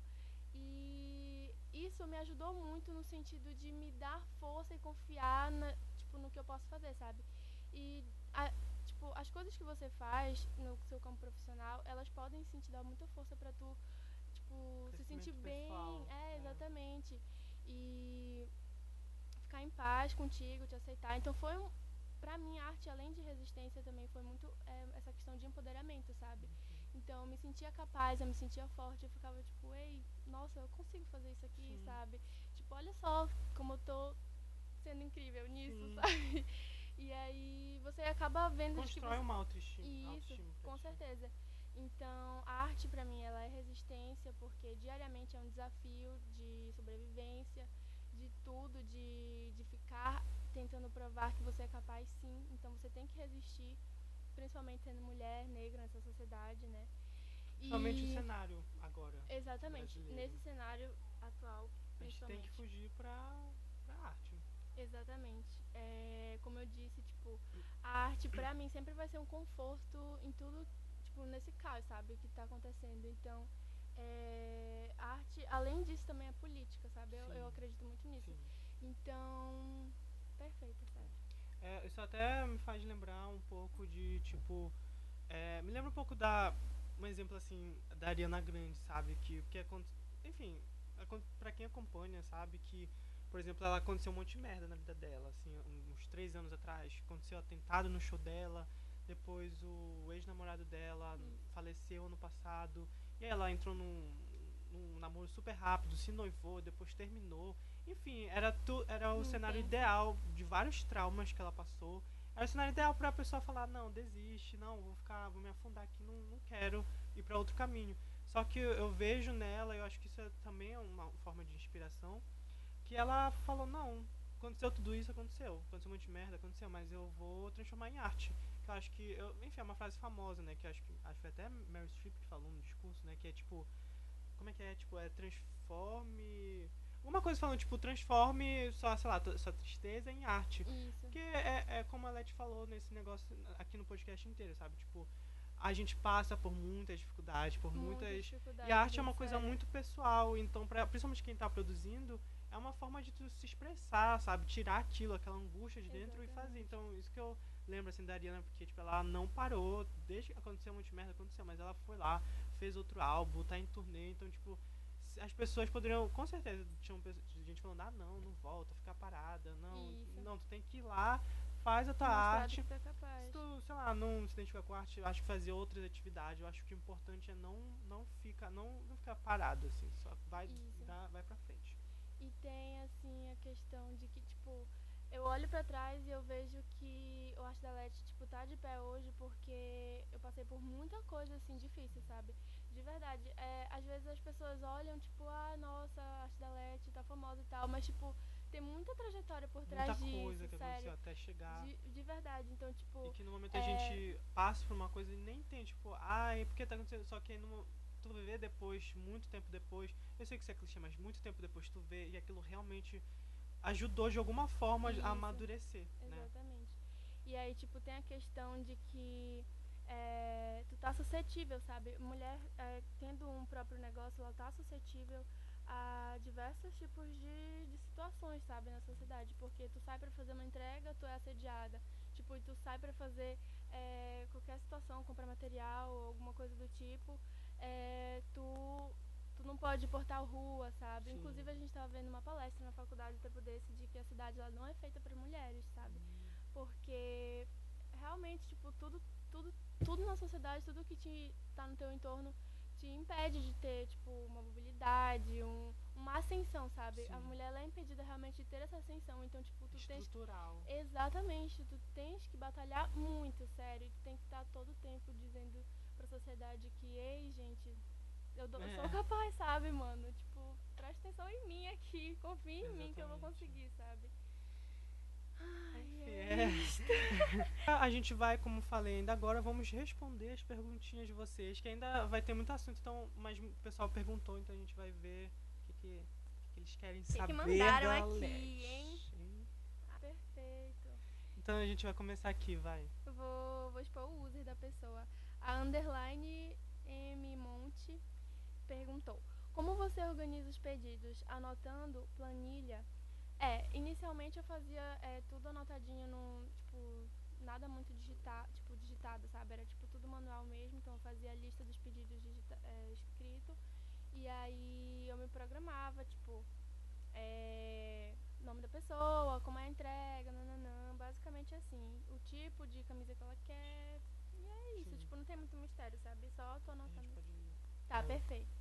E isso me ajudou muito no sentido de me dar força e confiar na, tipo, no que eu posso fazer, sabe? E a, tipo, as coisas que você faz no seu campo profissional, elas podem sim te dar muita força para tu, tipo, se sentir bem. Pessoal, é, é, exatamente. E ficar em paz contigo, te aceitar. Então foi um, pra mim, arte, além de resistência, também foi muito é, essa questão de empoderamento, sabe? Uhum. Então eu me sentia capaz, eu me sentia forte, eu ficava tipo, ei, nossa, eu consigo fazer isso aqui, Sim. sabe? Tipo, olha só como eu tô sendo incrível nisso, Sim. sabe? E aí você acaba vendo Constrói você... uma autoestima. Isso, autoestima com certeza. Então, a arte para mim ela é resistência porque diariamente é um desafio de sobrevivência, de tudo, de, de ficar tentando provar que você é capaz sim. Então você tem que resistir, principalmente sendo mulher, negra nessa sociedade, né? Principalmente e... o cenário agora. Exatamente. Brasileiro. Nesse cenário atual, A gente tem que fugir pra, pra arte. Exatamente. É, como eu disse, tipo, a arte pra mim sempre vai ser um conforto em tudo, tipo, nesse caos, sabe? O que tá acontecendo. Então, é, arte, além disso, também é política, sabe? Eu, eu acredito muito nisso. Sim. Então, perfeito, sabe? É, isso até me faz lembrar um pouco de, tipo, é, me lembra um pouco da, um exemplo assim, da Ariana Grande, sabe? Que, que enfim, pra quem acompanha, sabe? Que por exemplo, ela aconteceu um monte de merda na vida dela, assim, uns três anos atrás. Aconteceu atentado no show dela, depois o ex-namorado dela hum. faleceu ano passado. E aí ela entrou num, num namoro super rápido, se noivou, depois terminou. Enfim, era, tu, era o cenário ideal de vários traumas que ela passou. Era o cenário ideal para a pessoa falar, não, desiste, não, vou ficar, vou me afundar aqui, não, não quero ir para outro caminho. Só que eu, eu vejo nela, eu acho que isso é, também é uma forma de inspiração que ela falou, não, aconteceu tudo isso, aconteceu. Aconteceu um monte de merda, aconteceu, mas eu vou transformar em arte. Que eu acho que, eu, enfim, é uma frase famosa, né? Que acho que acho que foi até Mary Streep que falou? Que é tipo, como é que é? Tipo, é transforme. Uma coisa falando, tipo, transforme sua, sei lá, sua tristeza em arte. Isso. Que é, é como a Leti falou nesse negócio aqui no podcast inteiro, sabe? Tipo, a gente passa por muitas dificuldades, por muitas. muitas... Dificuldades, e a arte é uma coisa muito pessoal, então, pra, principalmente quem está produzindo, é uma forma de tu se expressar, sabe? Tirar aquilo, aquela angústia de dentro Exatamente. e fazer. Então, isso que eu lembro, assim, da Ariana, porque, tipo, ela não parou, desde que aconteceu um monte de merda, aconteceu, mas ela foi lá, fez outro álbum, tá em turnê, então, tipo, as pessoas poderiam, com certeza, tinha gente falando, ah, não, não volta, ficar parada, não, isso. não, tu tem que ir lá, faz a tua Mostrar arte. Tá se tu, sei lá, não se identifica com arte, acho que fazer outras atividades, eu acho que o importante é não, não, ficar, não, não ficar parado, assim, só vai, dar, vai pra frente. E tem, assim, a questão de que, tipo, eu olho para trás e eu vejo que o Arte da Lete, tipo, tá de pé hoje porque eu passei por muita coisa, assim, difícil, sabe? De verdade. É, às vezes as pessoas olham, tipo, ah, nossa, a Arte da Lete tá famosa e tal, mas, tipo, tem muita trajetória por trás Muita disso, coisa que sério. aconteceu até chegar. De, de verdade. Então, tipo, E que no momento é- a gente passa por uma coisa e nem tem, tipo, ai, por que tá acontecendo? Só que aí no, tu vê depois, muito tempo depois, eu sei que isso é clichê, mas muito tempo depois tu vê e aquilo realmente ajudou de alguma forma Isso. a amadurecer, né? Exatamente. E aí, tipo, tem a questão de que é, tu tá suscetível, sabe? Mulher, é, tendo um próprio negócio, ela tá suscetível a diversos tipos de, de situações, sabe, na sociedade. Porque tu sai pra fazer uma entrega, tu é assediada. Tipo, tu sai pra fazer é, qualquer situação, comprar material alguma coisa do tipo, é, tu, tu não pode portar rua, sabe? Sim. Inclusive, a gente tava vendo uma palestra na faculdade um tempo desse de que a cidade ela não é feita para mulheres, sabe? Porque realmente, tipo, tudo, tudo, tudo na sociedade, tudo que te tá no teu entorno te impede de ter, tipo, uma mobilidade, um, uma ascensão, sabe? A Sim. mulher ela é impedida realmente de ter essa ascensão. Então, tipo, tu tens Estrutural. Exatamente, tu tens que batalhar muito, sério. Tu tem que estar todo o tempo dizendo pra sociedade que, ei, gente, eu, dou- eu sou É. capaz, sabe, mano? Tipo, presta atenção em mim aqui, confia em mim que eu vou Exatamente. conseguir, sabe? Ai, É. A gente vai, como falei ainda agora, vamos responder as perguntinhas de vocês, que ainda vai ter muito assunto, então, mas o pessoal perguntou, então a gente vai ver o que, que, que que eles querem que saber. mandaram aqui, hein? Ah, perfeito. Então a gente vai começar aqui, vai. Vou, vou expor o user da pessoa. A underline M Monte perguntou: Como você organiza os pedidos? Anotando planilha? É, inicialmente eu fazia é, tudo anotadinho no, tipo, nada muito digita, tipo, digitado, sabe? Era tipo tudo manual mesmo, então eu fazia a lista dos pedidos digita, é, escrito e aí eu me programava, tipo, é, nome da pessoa, como é a entrega, nananã, basicamente assim, o tipo de camisa que ela quer, e é isso, Sim. tipo, não tem muito mistério, sabe? Só tô anotando. pode... Tá, É. perfeito.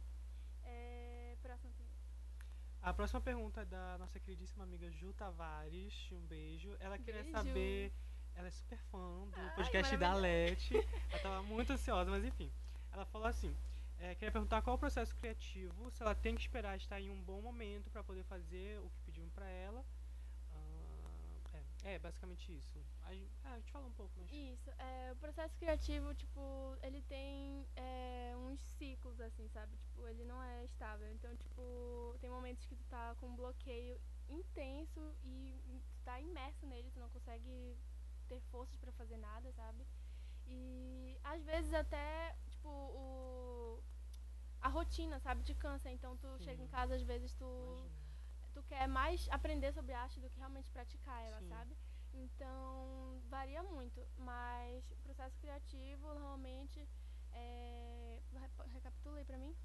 É, próxima pergunta. A próxima pergunta é da nossa queridíssima amiga Ju Tavares. Um beijo. Ela queria Beijo. saber. Ela é super fã do Ai, podcast da. Leti. Ela tava muito ansiosa, mas enfim. Ela falou assim: é, queria perguntar qual o processo criativo, se ela tem que esperar estar em um bom momento para poder fazer o que pedimos para ela. É, basicamente isso. A gente, ah, a gente fala um pouco, mas. Isso, é, o processo criativo, tipo, ele tem é, uns ciclos, assim, sabe? Tipo, ele não é estável. Então, tipo, tem momentos que tu tá com um bloqueio intenso e tu tá imerso nele, tu não consegue ter forças pra fazer nada, sabe? E às vezes até, tipo, o, a rotina, sabe, te cansa. Então tu Sim. chega em casa, às vezes tu Imagina. Tu quer mais aprender sobre arte do que realmente praticar ela, Sim. sabe? Então, varia muito, mas o processo criativo, normalmente, é... re- Recapitula aí pra mim?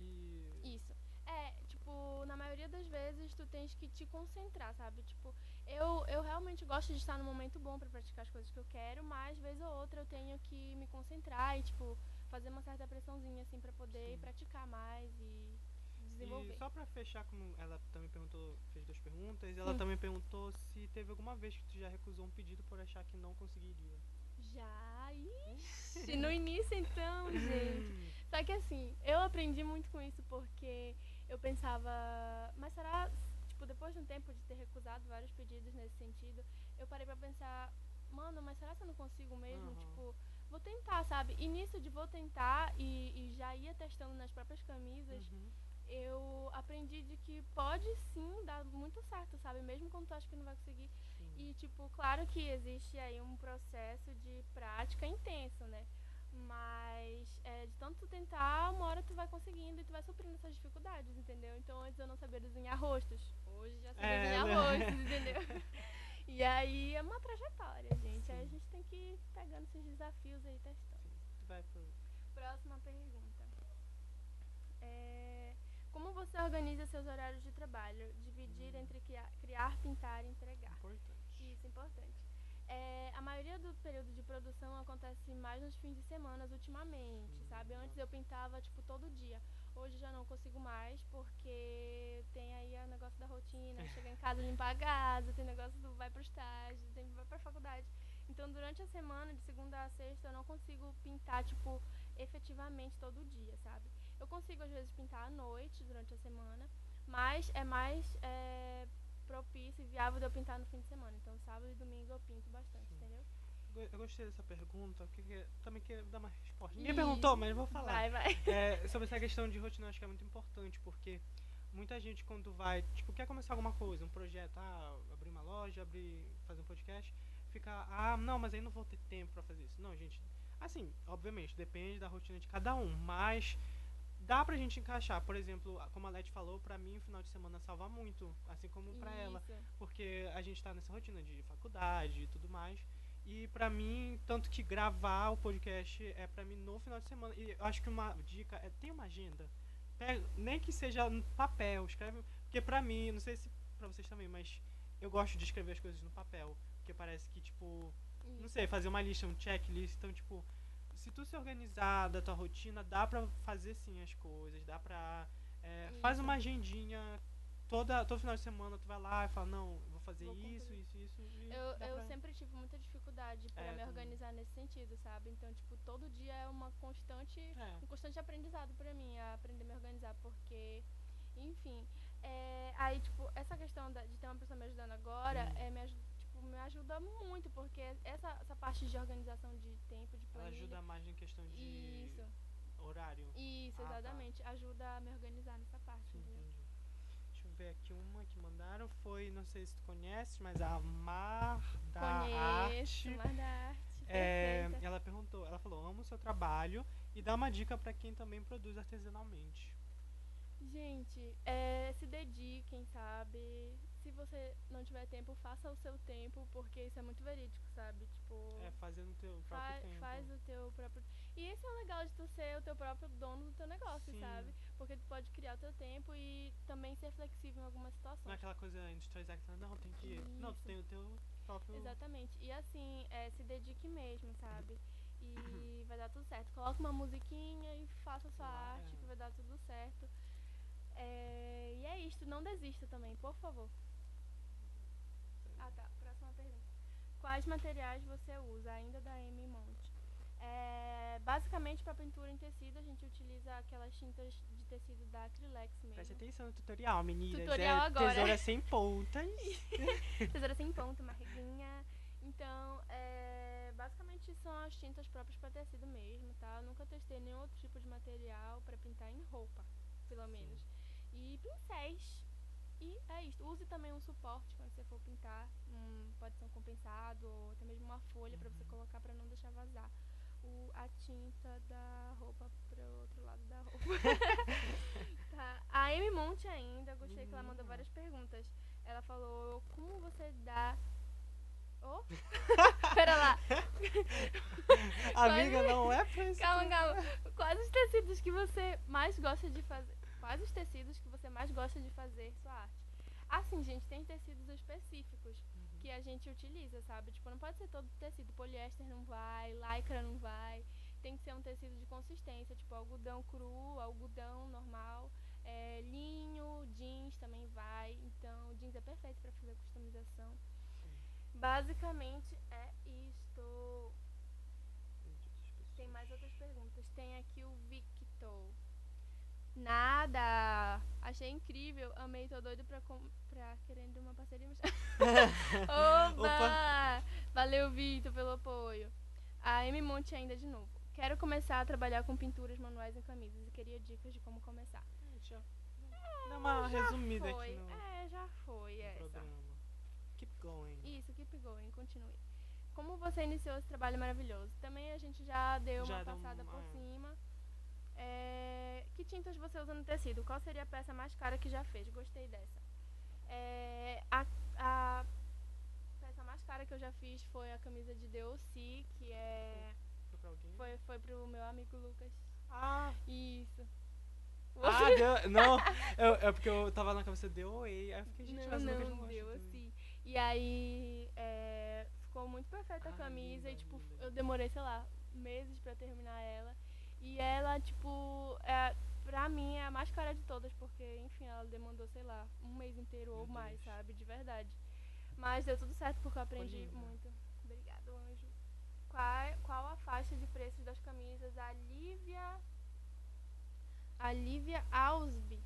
E. Isso. É, tipo, na maioria das vezes tu tens que te concentrar, sabe? Tipo, eu, eu realmente gosto de estar no momento bom pra praticar as coisas que eu quero, mas vez ou outra eu tenho que me concentrar e, tipo, fazer uma certa pressãozinha, assim, pra poder Sim. praticar mais e desenvolver. E só pra fechar, como ela também perguntou, fez duas perguntas, ela Hum. também perguntou se teve alguma vez que tu já recusou um pedido por achar que não conseguiria. Já, ixi, no início então, gente. Só que assim, eu aprendi muito com isso porque eu pensava, mas será, tipo, depois de um tempo de ter recusado vários pedidos nesse sentido, eu parei pra pensar, mano, mas será que eu não consigo mesmo? Aham. Tipo, vou tentar, sabe? E nisso de vou tentar e, e já ia testando nas próprias camisas, Uhum. Eu aprendi de que pode sim dar muito certo, sabe? Mesmo quando tu acha que não vai conseguir. Sim. E, tipo, claro que existe aí um processo de prática intenso, né? Mas é, de tanto tu tentar, uma hora tu vai conseguindo e tu vai suprindo essas dificuldades, entendeu? Então antes eu não sabia desenhar rostos. Hoje já sei É, desenhar né? rostos, entendeu? E aí é uma trajetória, gente. Aí a gente tem que ir pegando esses desafios aí, testando. Sim. Vai pro. Próxima pergunta. É, como você organiza seus horários de trabalho? Dividir Hum. entre criar, pintar e entregar. Importante. Isso, importante. É, a maioria do período de produção acontece mais nos fins de semana ultimamente, Sim, sabe? Antes eu pintava, tipo, todo dia. Hoje já não consigo mais, porque tem aí o negócio da rotina, chegar em casa, limpar a casa, tem negócio do vai pro estágio, tem vai pra faculdade. Então, durante a semana, de segunda a sexta, eu não consigo pintar, tipo, efetivamente todo dia, sabe? Eu consigo, às vezes, pintar à noite, durante a semana, Mas é mais é, propício e viável de eu pintar no fim de semana. Então, sábado e domingo eu pinto bastante, Sim. entendeu? Eu gostei dessa pergunta, porque também queria dar uma resposta. Ninguém perguntou, mas eu vou falar. Vai, vai. É, sobre essa questão de rotina, eu acho que é muito importante, porque muita gente quando vai, tipo, quer começar alguma coisa, um projeto, ah, abrir uma loja, abrir, fazer um podcast, fica, ah, não, mas aí não vou ter tempo pra fazer isso. Não, gente, assim, obviamente, depende da rotina de cada um, mas dá pra gente encaixar, por exemplo, como a Leti falou, pra mim o final de semana salva muito, assim como pra ela Isso. porque a gente tá nessa rotina de faculdade e tudo mais. E pra mim, tanto que gravar o podcast é pra mim no final de semana. E eu acho que uma dica é ter uma agenda. Pega, nem que seja no papel, escreve. Porque pra mim, não sei se pra vocês também, mas eu gosto de escrever as coisas no papel. Porque parece que, tipo, não Isso. sei, fazer uma lista, um checklist. Então, tipo, se tu se organizar da tua rotina, dá pra fazer sim as coisas, dá pra. é, faz Isso. uma agendinha. Toda, todo final de semana tu vai lá e fala, não, eu vou fazer Vou isso, isso, isso. e Eu, eu pra- sempre tive muita dificuldade pra É, me também. organizar nesse sentido, sabe? Então, tipo, todo dia é uma constante É, um constante aprendizado pra mim, a aprender a me organizar, porque, enfim, é, aí, tipo, essa questão da- de ter uma pessoa me ajudando agora, é, me, aju- tipo, me ajuda muito, porque essa, essa parte de organização de tempo, de ela planilha, ajuda mais em questão de isso, horário. isso, Ah, tá. exatamente, ajuda a me organizar nessa parte, entendi. Deixa eu ver aqui uma que mandaram. Foi, não sei se tu conhece, mas a Mar da Conheço, Arte. mas da arte, É, ela perguntou, ela falou, amo o seu trabalho e dá uma dica pra quem também produz artesanalmente. Gente, é, se dediquem, sabe? Se você não tiver tempo, faça o seu tempo, porque isso é muito verídico, sabe? Tipo, É, fazendo o teu próprio Fa- tempo. faz o teu próprio. E esse é o legal de tu ser o teu próprio dono do teu negócio, Sim. sabe? Porque tu pode criar o teu tempo e também ser flexível em algumas Não é situações. aquela coisa industrializada que não, tem que. Não, tu Isso. tem o teu próprio. Exatamente. E assim, é, se dedique mesmo, sabe? E vai dar tudo certo. Coloca uma musiquinha e faça a sua Lá, arte, é. que vai dar tudo certo. É, e é isto, não desista também, por favor. Ah tá, próxima pergunta. Quais materiais você usa, ainda da M Monte? É, basicamente, para pintura em tecido, a gente utiliza aquelas tintas de tecido da Acrylex mesmo. Preste atenção no tutorial, meninas. Tutorial é agora. Tesoura sem pontas. Tesoura sem ponta, uma reguinha. Então, é, basicamente são as tintas próprias para tecido mesmo, tá? Eu nunca testei nenhum outro tipo de material para pintar em roupa, pelo menos. E pincéis. E é isso. Use também um suporte quando você for pintar. Um, pode ser um compensado ou até mesmo uma folha para você Uhum. colocar para não deixar vazar o, a tinta da roupa pro outro lado da roupa. tá. A Amy Monte ainda, gostei que ela mandou Menina. várias perguntas. Ela falou como você dá. Oh? Pera lá. Amiga, não é pra isso. Calma, calma. Quais os tecidos que você mais gosta de fazer? Quais os tecidos que você mais gosta de fazer sua arte? Assim, gente, tem tecidos específicos Uhum. que a gente utiliza, sabe? Tipo, não pode ser todo tecido. Poliéster não vai, lycra não vai. Tem que ser um tecido de consistência, tipo algodão cru, algodão normal. É, linho, jeans também vai. Então, jeans é perfeito para fazer customização. Basicamente é isto. Tem mais outras perguntas. Tem aqui o Victor. Nada! Achei incrível. Amei, tô doido pra, com... pra querendo uma parceria. Mas... Oba! Valeu, Victor, pelo apoio. A M Monte ainda de novo. Quero começar a trabalhar com pinturas manuais em camisas e queria dicas de como começar. Deixa eu dar uma Já resumida foi. aqui no, É, já foi no essa. programa. Keep going. Isso, keep going, continue. Como você iniciou esse trabalho maravilhoso? Também a gente já deu Já uma deu passada uma- por é. cima. É, que tintas você usa no tecido? Qual seria a peça mais cara que já fez? Gostei dessa. É, a, a peça mais cara que eu já fiz foi a camisa de DOC, que é. Foi pra alguém? Foi, pro meu amigo Lucas. Ah, Isso. ah deu, não. Eu, é porque eu tava na cabeça deu oi. Aí eu fiquei, gente, não, mas Lucas não não, deu assim. E aí é, ficou muito perfeita a Ah, camisa e tipo, linda, eu demorei, sei lá, meses pra terminar ela. E ela, tipo, é, pra mim é a mais cara de todas, porque, enfim, ela demandou, sei lá, um mês inteiro ou mais, sabe? De verdade. Mas deu tudo certo porque eu aprendi muito. Obrigado, anjo. Qual, qual a faixa de preços das camisas? A Lívia. A Lívia Ausby.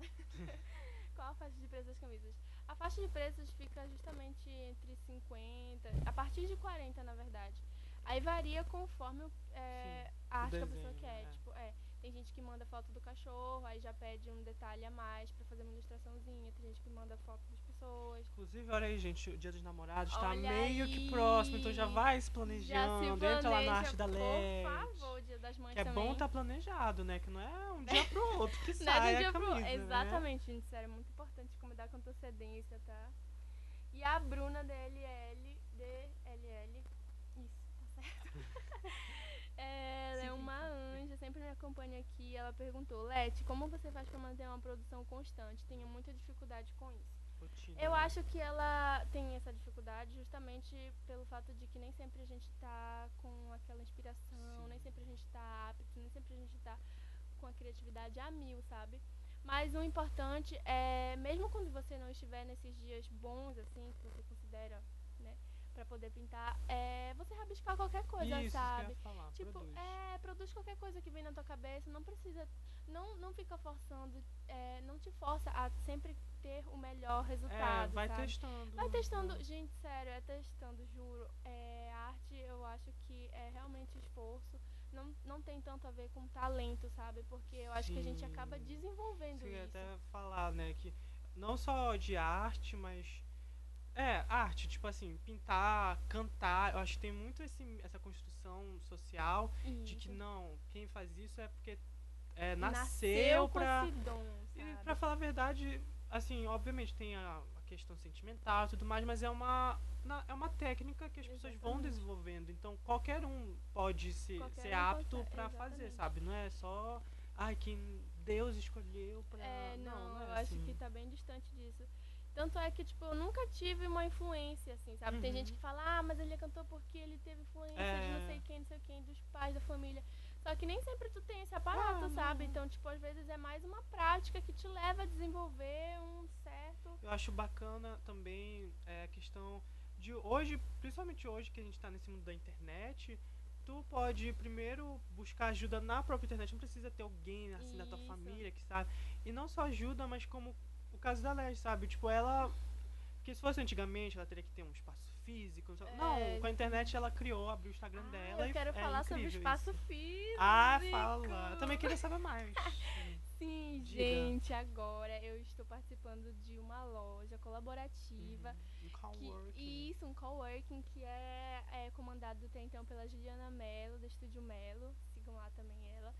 Qual a faixa de preço das camisas? A faixa de preços fica justamente entre 50, a partir de 40, na verdade. Aí varia conforme é, a arte que a pessoa quer. É. Tipo, é, tem gente que manda foto do cachorro, aí já pede um detalhe a mais pra fazer uma ilustraçãozinha. Tem gente que manda foto das pessoas. Inclusive, olha aí, gente, o Dia dos Namorados tá meio aí. que próximo, então já vai se planejando. Já se planeja, Entra lá na arte da LED. Por favor, o Dia das Mães que é também. bom tá planejado, né? Que não é um dia pro outro que sai não é um dia camisa, pro... Né? Exatamente, gente. Sério, é muito importante combinar com antecedência, tá? E a Bruna DLL, DLL, tá certo? Ela é uma anja, sempre me acompanha aqui. Ela perguntou: Leti, como você faz para manter uma produção constante? Tenho muita dificuldade com isso. Eu né? acho que ela tem essa dificuldade justamente pelo fato de que nem sempre a gente está com aquela inspiração, Sim. nem sempre a gente está apto, nem sempre a gente está com a criatividade a mil, sabe? Mas o importante é, mesmo quando você não estiver nesses dias bons, assim, que você considera para poder pintar, é você rabiscar qualquer coisa, Isso, sabe? Falar, tipo, produz. é, produz qualquer coisa que vem na tua cabeça, não precisa, não, não fica forçando, é, não te força a sempre ter o melhor resultado, é, vai sabe? testando. Vai testando, né? gente, sério, é testando, juro. É, arte, eu acho que é realmente esforço. Não, não tem tanto a ver com talento, sabe? Porque eu acho Sim. que a gente acaba desenvolvendo Sim, isso. até falar, né, que não só de arte, mas é, arte, tipo assim, pintar, cantar, eu acho que tem muito esse, essa construção social isso. de que não, quem faz isso é porque é, nasceu, nasceu pra. Dom, e pra falar a verdade, assim, obviamente tem a, a questão sentimental e tudo mais, mas é uma. Na, é uma técnica que as Exatamente. pessoas vão desenvolvendo. Então qualquer um pode se, qualquer ser um apto para fazer, sabe? Não é só. Ai, quem Deus escolheu pra. É, não, não, não é eu assim. acho que tá bem distante disso. Tanto é que, tipo, eu nunca tive uma influência, assim, sabe? Uhum. Tem gente que fala, ah, mas ele cantou porque ele teve influência é. de não sei quem, não sei quem, dos pais, da família. Só que nem sempre tu tem esse aparato, ah, sabe? Então, tipo, às vezes é mais uma prática que te leva a desenvolver um certo. Eu acho bacana também é, a questão de hoje, principalmente hoje que a gente está nesse mundo da internet, tu pode primeiro buscar ajuda na própria internet. Não precisa ter alguém assim Isso. da tua família que sabe. E não só ajuda, mas como caso da Leste, sabe? Tipo, ela. Porque se fosse antigamente, ela teria que ter um espaço físico. É... Não, com a internet ela criou, abriu o Instagram ah, dela. Eu quero é falar sobre o espaço isso. físico. Ah, fala. Eu também queria saber mais. Sim, Diga. gente, agora eu estou participando de uma loja colaborativa. Uhum. Um coworking. Que, isso, um coworking que é, é comandado até então pela Juliana Mello, do Estúdio Mello. Sigam lá também ela.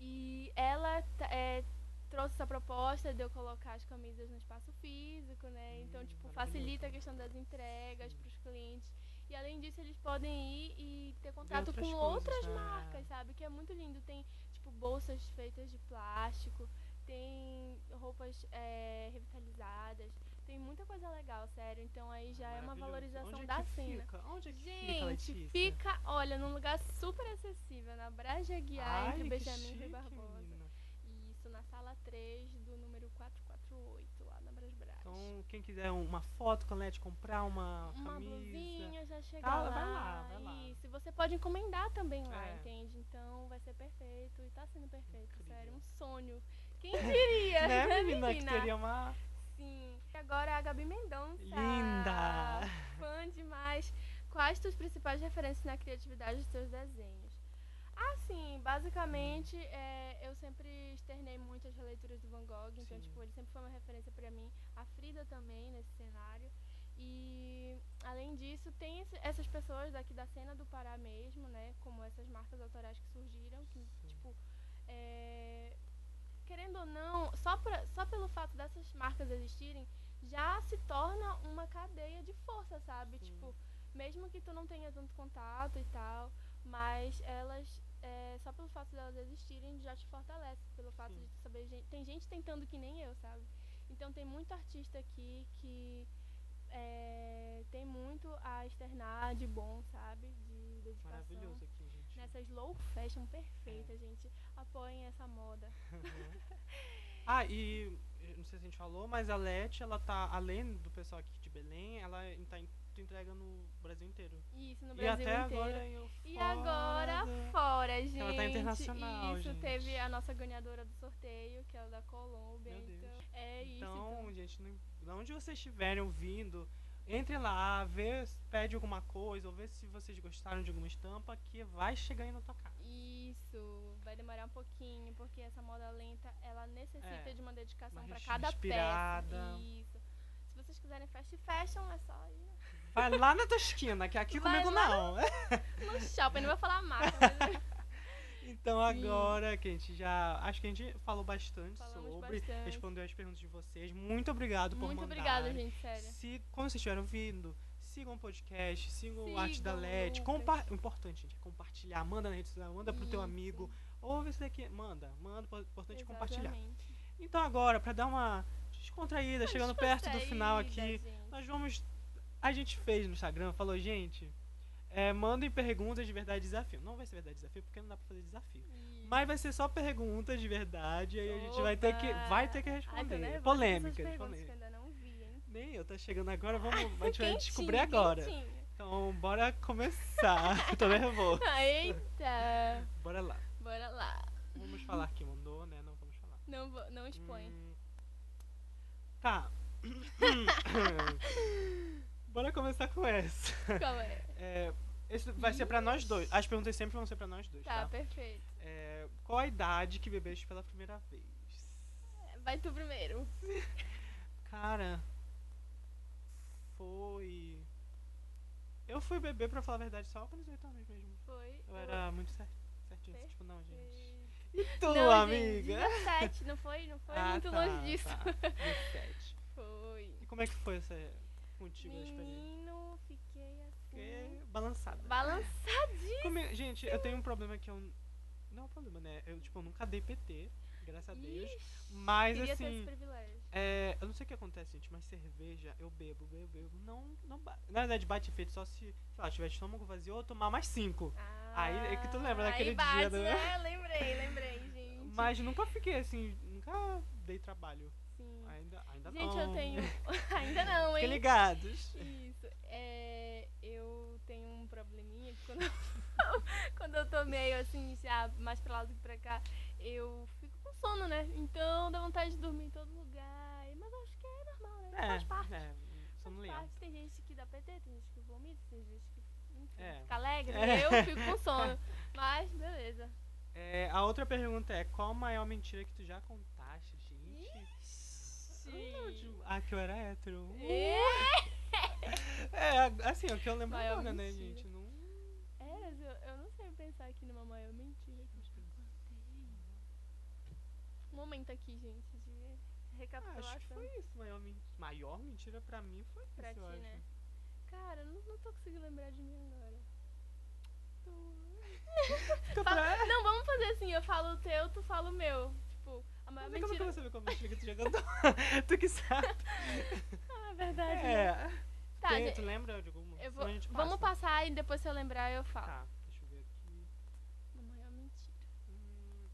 E ela é, trouxe essa proposta de eu colocar as camisas no espaço físico, né? Hum, então, tipo, facilita a questão das entregas para os clientes. E além disso, eles podem ir e ter contato com coisas, outras né? marcas, sabe? Que é muito lindo. Tem, tipo, bolsas feitas de plástico, tem roupas é, revitalizadas, tem muita coisa legal, sério. Então aí já é uma valorização é da cena. Fica? Onde é que Gente, fica, fica, olha, num lugar super acessível, na Braja Guiar, entre Benjamin e Barbosa. Menina na sala 3 do número 448, lá na Brasbras. Então, quem quiser uma foto com a Leti, comprar uma, uma camisa... Blusinha, já chega tá, lá. Vai lá, vai lá. Isso, você pode encomendar também lá, é. entende? Então, vai ser perfeito. E tá sendo perfeito, Incrível. sério. Um sonho. Quem diria? né, menina? Que teria uma... Sim. E agora a Gabi Mendonça. Linda! Fã demais. Quais suas principais referências na criatividade dos seus desenhos? Ah, sim, basicamente é, eu sempre externei muitas releituras do Van Gogh, então sim. tipo, ele sempre foi uma referência para mim, a Frida também nesse cenário. E além disso, tem esse, essas pessoas daqui da cena do Pará mesmo, né, como essas marcas autorais que surgiram, que sim. tipo, é, querendo ou não, só, pra, só pelo fato dessas marcas existirem, já se torna uma cadeia de força, sabe? Sim. Tipo, mesmo que tu não tenha tanto contato e tal, mas elas é, só pelo fato delas existirem já te fortalece, pelo fato Sim. de saber, gente, tem gente tentando que nem eu, sabe? Então tem muito artista aqui que é, tem muito a externar de bom, sabe? De dedicação. Maravilhoso aqui, gente. Nessa slow fashion perfeita, é. gente. Apoiem essa moda. ah, e não sei se a gente falou, mas a Leti, ela tá, além do pessoal aqui de Belém, ela tá em tu entrega no Brasil inteiro. Isso, no e Brasil até inteiro. agora eu E agora fora, gente. Ela tá internacional, Isso, gente. teve a nossa ganhadora do sorteio, que é a da Colômbia. Meu então, Deus. é isso. Então, Então, gente, não- de onde vocês estiverem ouvindo, entre lá, vê, se pede alguma coisa, ou vê se vocês gostaram de alguma estampa, que vai chegar aí na tua casa. Isso, vai demorar um pouquinho, porque essa moda lenta, ela necessita É, de uma dedicação para cada respirada. peça. Isso. Se vocês quiserem fast fashion, é só ir Vai lá na tua esquina, que aqui Vai comigo não. no shopping, não vou falar marca, mas Então agora que a gente já. Acho que a gente falou bastante Falamos sobre, bastante. respondeu as perguntas de vocês. Muito obrigado por muito mandar. obrigada, gente, sério. Se, quando vocês estiverem ouvindo, sigam o podcast, sigam o Arte da Sigam o LED. Compa o importante, gente, é compartilhar. Manda na rede social, manda pro teu Isso. amigo. Ouve isso daqui, manda. Manda, o importante é compartilhar. Exatamente. Então agora, pra dar uma descontraída, chegando perto do final aqui, gente. nós vamos. A gente fez no Instagram, falou, gente, é, mandem perguntas de verdade e desafio. Não vai ser verdade e desafio, porque não dá pra fazer desafio. Mas vai ser só perguntas de verdade, aí a gente vai ter que, vai ter que Ai, responder. essas Polêmicas, perguntas que eu não vi, hein? Nem eu, tá chegando agora, vamos, a gente vai descobrir agora. quentinho. Então, bora começar. Tô nervoso. Eita! Bora lá. Bora lá. Vamos falar quem mandou, né? Não vamos falar. Não, vou, não expõe. Hum, Tá. bora começar com essa. Qual é? É, esse vai ser pra nós dois. As perguntas sempre vão ser pra nós dois, Tá, tá? perfeito. É, qual a idade que bebeste pela primeira vez? Vai tu primeiro. Cara, foi. Eu fui beber, pra falar a verdade, só com 18 anos mesmo. Foi. Eu era muito cer- certinho. Tipo, não, gente. E tu, Não, amiga? Gente, 17, não foi? Não foi Ah, muito tá, longe disso. Tá, 17. Foi. E como é que foi essa contigo a experiência? Menino, fiquei assim. Fiquei balançada. Balançadinho. Come- Gente, eu tenho um problema que eu. Não é um problema, né? Eu, tipo, eu nunca dei PT, graças a Deus. Ixi, Mas queria ter esse assim. privilégio. É, eu não sei o que acontece, gente, mas cerveja, eu bebo, bebo, bebo. Não, não Na verdade, bate feito só se, sei lá, tiver estômago vazio ou tomar mais cinco. Aí é que tu lembra Ah, daquele bate, dia, né? né? Lembrei, lembrei, gente. Mas nunca fiquei assim, nunca dei trabalho. Ainda, ainda Gente, não. eu tenho. Ainda não, Fiquem hein? ligados. Isso. É, eu tenho um probleminha que quando eu, quando eu tô meio assim, já mais pra lá do que pra cá, eu fico com sono, né? Então dá vontade de dormir em todo lugar. Mas eu acho que é normal, né? É, Faz parte. é, Faz sono parte. Tem gente que dá PT, tem gente que vomita, tem gente que enfim, É. fica alegre. É. Eu fico com sono. Mas beleza. É, a outra pergunta é, qual a maior mentira que tu já contaste, gente? Ah, que eu era hétero. É. É, assim, é o que eu lembro Maior agora, né, mentira. gente? Não... É, mas eu, eu não sei pensar aqui numa maior mentira que eu já contei. Um momento aqui, gente, de Ah, recapitulação. acho que foi isso. Maior, maior mentira pra mim foi Pra isso, eu ti, acho. né? Cara, eu não, não tô conseguindo lembrar de mim agora. Fica Fala- pra... Não, vamos fazer assim, eu falo o teu, tu fala o meu. Tipo, a maior Mas como que eu mentira. vou saber mentira que tu já contou? tu que sabe. Ah, verdade. né? É. Tá, Tem- gente, tu lembra de alguma? eu vou, a gente vamos passa. passar e depois se eu lembrar eu falo. Tá, deixa eu ver aqui. Uma maior mentira. Hum.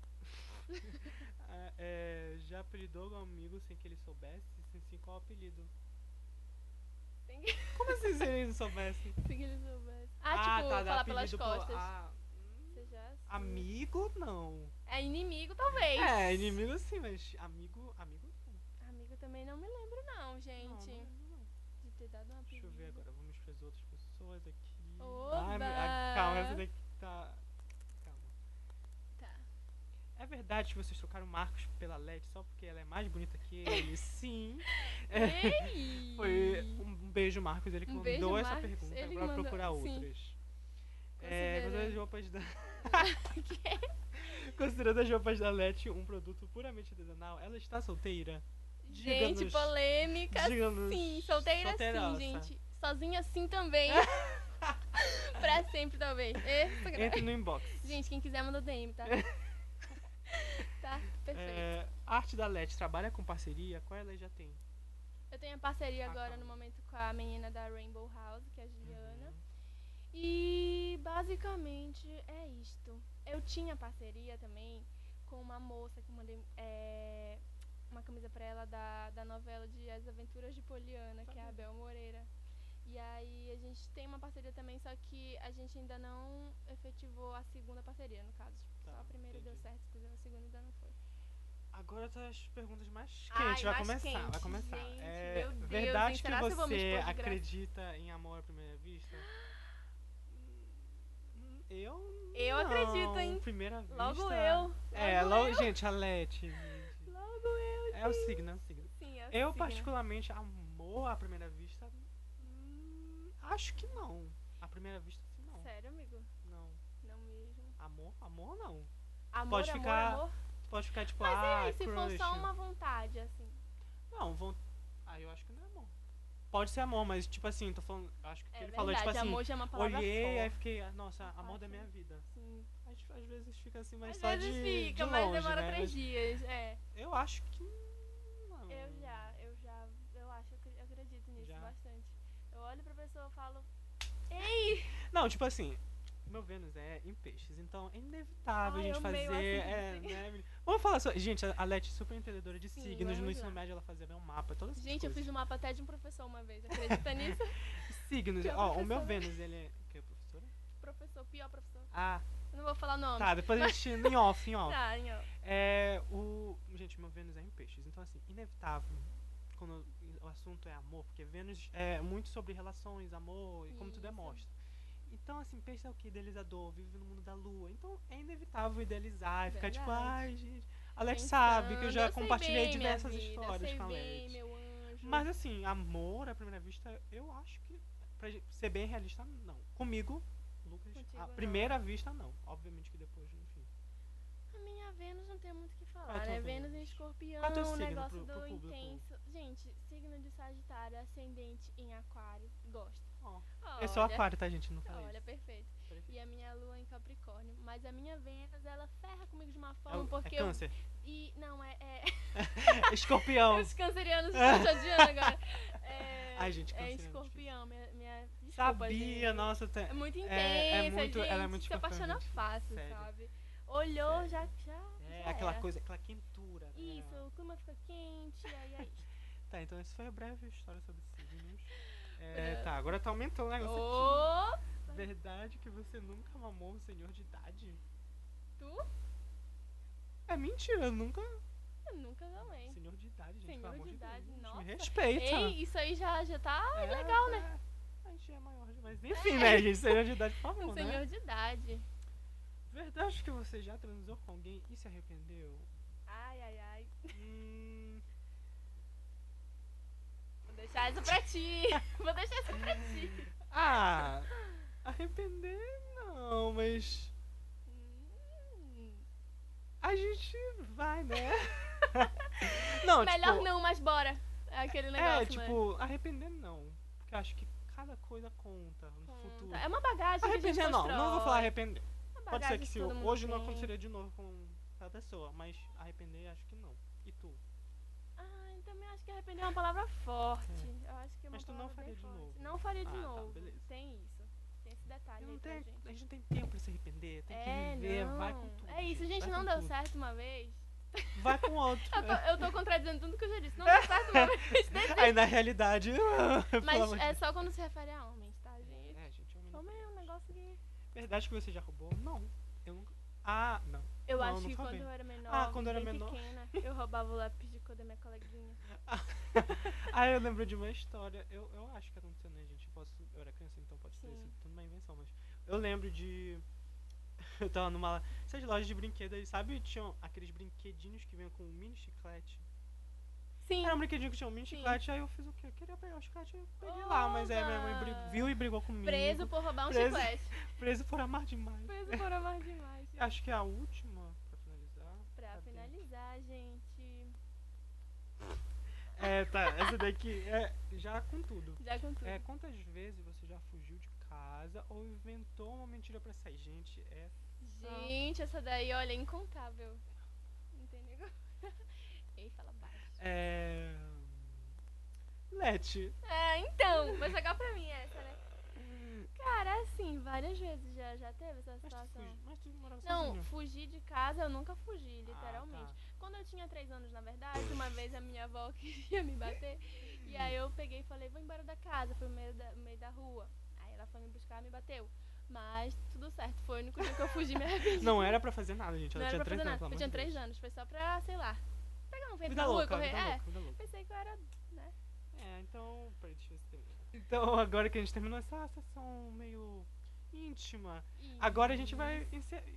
Ah, é, já apelidou algum amigo sem que ele soubesse? Se sim, qual o apelido? Como assim se ele não soubesse? se ele soubesse. Ah, tipo, tá, falar pelas apelido pro- costas. ah, Você já sabe. amigo, não. É inimigo, talvez. É, inimigo sim, mas amigo, amigo não. Amigo também não me lembro, não, gente. Não, não não. De ter dado uma Deixa eu ver agora, vamos para as outras pessoas aqui. Oba! Ai, ah, calma, essa daqui tá. Calma. Tá. É verdade que vocês trocaram Marcos pela LED só porque ela é mais bonita que ele? Sim. Ei! Foi um beijo, Marcos, ele Um mandou beijo, essa Marcos. pergunta Ele pra mandou, procurar outras. É, Considerando. as roupas da. Considerando as roupas da Let um produto puramente artesanal, ela está solteira? Gente, polêmica. Sim, solteira solteiraça. sim, gente. Sozinha sim também. pra sempre, talvez. Gra- Entre no inbox. Gente, quem quiser manda DM, tá? tá, perfeito. É, a arte da Let trabalha com parceria? Qual ela já tem? Eu tenho a parceria Ah, agora tá. no momento com a menina da Rainbow House, que é a Juliana. Uhum. E basicamente é isto. Eu tinha parceria também com uma moça que mandei é, uma camisa pra ela da, da novela de As Aventuras de Poliana, que é a Bel Moreira. E aí a gente tem uma parceria também, só que a gente ainda não efetivou a segunda parceria, no caso. Tipo, Tá, só a primeira deu entendi. certo, inclusive a segunda ainda não foi. Agora tá as perguntas mais Ai, quentes. vai mais começar, vai quentes, começar. gente, é meu Deus, verdade hein? que você acredita em amor à primeira vista? Hum, Eu Eu não. Acredito, hein? Primeira vista. Logo eu. É, logo logo, eu. gente, a Leti. gente. Logo eu. É o gente. signo, é o signo. Sim, é o Eu, signo. particularmente, amor à primeira vista. hum, acho que não. À primeira vista, sim, não. Sério, amigo? Não. Não mesmo. Amor? Amor não. Amor, Pode amor, ficar, amor. Pode ficar tipo, Mas ah, aí, se for crush. só uma vontade, assim? Não, vão. Ah, eu acho que não é amor. Pode ser amor, mas tipo assim, tô falando. Acho que É ele verdade, falou, tipo assim. amor já é uma palavra olhei, aí fiquei, ah, nossa, amor da minha vida. Sim. Às, às vezes fica assim, mas Às só vezes de, fica, de mas longe, demora né? três Mas dias. É. Eu acho que não. Eu já, eu já, eu acho, eu acredito nisso Já? bastante. Eu olho pra pessoa e falo, ei! Não, tipo assim, meu Vênus é em peixes, então é inevitável Ai, a gente eu fazer. É, né? Vamos falar sobre. Gente, a Leti é super entendedora de Sim, signos. No ensino lá. médio ela fazia meu mapa, todas Gente, eu coisas. fiz um mapa até de um professor uma vez, acredita nisso? Signos. Pior Ó, o meu. Vênus, ele é. O que, professora? professor, pior professor. Ah, Eu não vou falar nome. tá, depois a gente. Em off, em off. Tá, ó. É, o. Gente, meu Vênus é em peixes, então assim, inevitável quando o assunto é amor, porque Vênus é muito sobre relações, amor e como tu demonstra. Então, assim, peixe é o que? Idealizador, vive no mundo da lua. Então é inevitável idealizar e ficar tipo, ai, gente. Alex sabe que eu já Pensando, sei compartilhei bem diversas vida, histórias com a bem, meu anjo. Mas assim, amor à primeira vista, eu acho que, pra ser bem realista, não. Comigo, Lucas, Contigo à não. primeira vista, não. Obviamente que depois, enfim. A minha Vênus não tem muito o que é falar, tua né? Vênus em escorpião, é o negócio pro- do público? intenso. Gente, signo de Sagitário, ascendente em aquário, gosto. Ó, eu sou Olha, aquário, tá, gente? Não falei Olha, isso. perfeito. Perfeito. E a minha lua em Capricórnio. Mas a minha Vênus, ela ferra comigo de uma É, forma o- porque é eu. câncer. E. Não, é. é... Escorpião. Os cancerianos estão te odiando agora. É, Ai, gente, É canceriano, escorpião, minha. minha desculpa, Sabia, gente. nossa. Tem... É muito intensa, é muito- gente. ela é muito se apaixona fácil, Sério. sabe? Olhou, Sério. já. já É já aquela era. coisa, aquela quentura. né? Isso, o clima fica quente, aí é isso. Tá, então essa foi a breve história sobre signos. É, É. tá, agora tá aumentando o negócio aqui. Verdade que você nunca mamou um senhor de idade? tu? É mentira, eu nunca. Eu nunca também. Senhor de idade, gente. Senhor amor de idade, Deus, nossa. Me respeita. Ei, isso aí já, já tá É, legal, né? é. A gente é maior demais. Enfim, né, gente? Senhor de idade, por favor, Um né? senhor de idade. Verdade que você já transou com alguém e se arrependeu? Ai, ai, ai. Hum, Vou deixar essa pra ti. Vou deixar essa pra ti. ah, arrepender não, mas Hum, a gente vai, né? não, Melhor tipo, não, mas bora. É aquele negócio, É, tipo, arrepender não. Porque eu acho que cada coisa conta no Conta. futuro. É uma bagagem que a gente Arrepender não, não vou falar arrepender. Uma Pode ser que se hoje não tem. aconteceria de novo com aquela pessoa, mas arrepender acho que não. E tu? Também acho que arrepender é uma palavra forte. Eu acho que é uma Mas tu não faria de forte. novo? Não faria de Ah, tá, novo. beleza. Tem isso. Tem esse detalhe não aí pra tenho, gente. a gente não tem tempo pra se arrepender, tem É, que viver, não. vai com tudo. É isso, gente, não deu tudo. certo uma vez. Vai com outro. Eu tô, eu tô contradizendo tudo que eu já disse. Não deu certo uma vez. desiste. Aí na realidade. Mas é Deus. só quando se refere a homens, tá, gente? É, gente, homem não Homem é um negócio que. Verdade que você já roubou? Não. Eu nunca. Ah, não. Eu Não, acho não que foi quando bem. eu era menor, Ah, quando eu era menor. pequena, eu roubava o lápis da minha coleguinha. Ah, eu lembro de uma história. Eu, eu acho que aconteceu, né, gente? Posso, eu era criança, então pode ter Sim. sido tudo uma invenção, mas. Eu lembro de. Eu tava numa. Essas lojas de brinquedos aí, sabe? Tinham aqueles brinquedinhos que vinham com um mini chiclete. Sim. Era um brinquedinho que tinha um mini Sim. chiclete, aí eu fiz o quê? Eu queria pegar o chiclete, eu peguei lá, mas aí minha mãe bri- Oba! viu e brigou comigo. Preso por roubar um Preso. chiclete. Preso por amar demais. Preso por amar demais. Acho que é a última, pra finalizar. Pra finalizar, gente. É, tá, essa daqui é já com tudo. Já com tudo. É, quantas vezes você já fugiu de casa ou inventou uma mentira pra sair? Gente, é. Gente, essa daí, olha, é incontável. Entendeu? Ei, fala baixo. É. Leti. É, então, vai jogar pra mim essa, né? Cara, assim, várias vezes já, já teve essa Mas tu, situação. fugi, mas tu morava Não, sozinho. fugir de casa eu nunca fugi, Ah, literalmente. tá. Quando eu tinha três anos, na verdade, uma vez a minha avó queria me bater. E aí eu peguei e falei, vou embora da casa, fui no meio da, meio da rua. Aí ela foi me buscar, me bateu. Mas tudo certo, foi o único dia que eu fugi e me arrependi. Não era pra fazer nada, gente. Ela Não era tinha três anos, Eu tinha três anos, foi só pra, sei lá, pegar um vento Vida na rua, louca, correr. vida é, louca, vida pensei que eu era, né? É, então. Peraí, deixa eu ver se termina. Então, agora que a gente terminou essa sessão meio íntima, agora a gente vai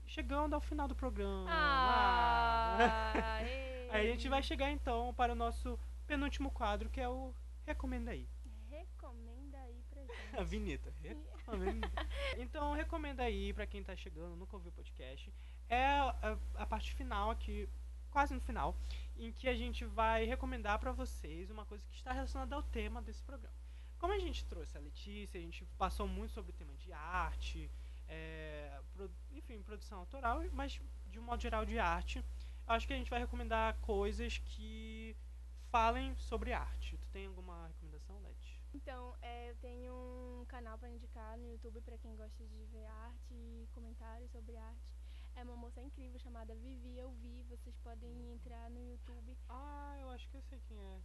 chegando ao final do programa. Ah, Ah. Aí a gente vai chegar então para o nosso penúltimo quadro, que é o Recomenda aí. Recomenda aí pra gente. A vinheta. Recomenda. então, recomenda aí pra quem tá chegando, nunca ouviu o podcast. É a, a parte final aqui, quase no final, em que a gente vai recomendar pra vocês uma coisa que está relacionada ao tema desse programa. Como a gente trouxe a Letícia, a gente passou muito sobre o tema de arte, é, pro- enfim, produção autoral, mas de um modo geral de arte. Acho que a gente vai recomendar coisas que falem sobre arte. Tu tem alguma recomendação, Leti? Então, é, eu tenho um canal pra indicar no YouTube pra quem gosta de ver arte e comentários sobre arte. É uma moça incrível chamada Vivi Eu Vi. Vocês podem entrar no YouTube. Ah, eu acho que eu sei quem é.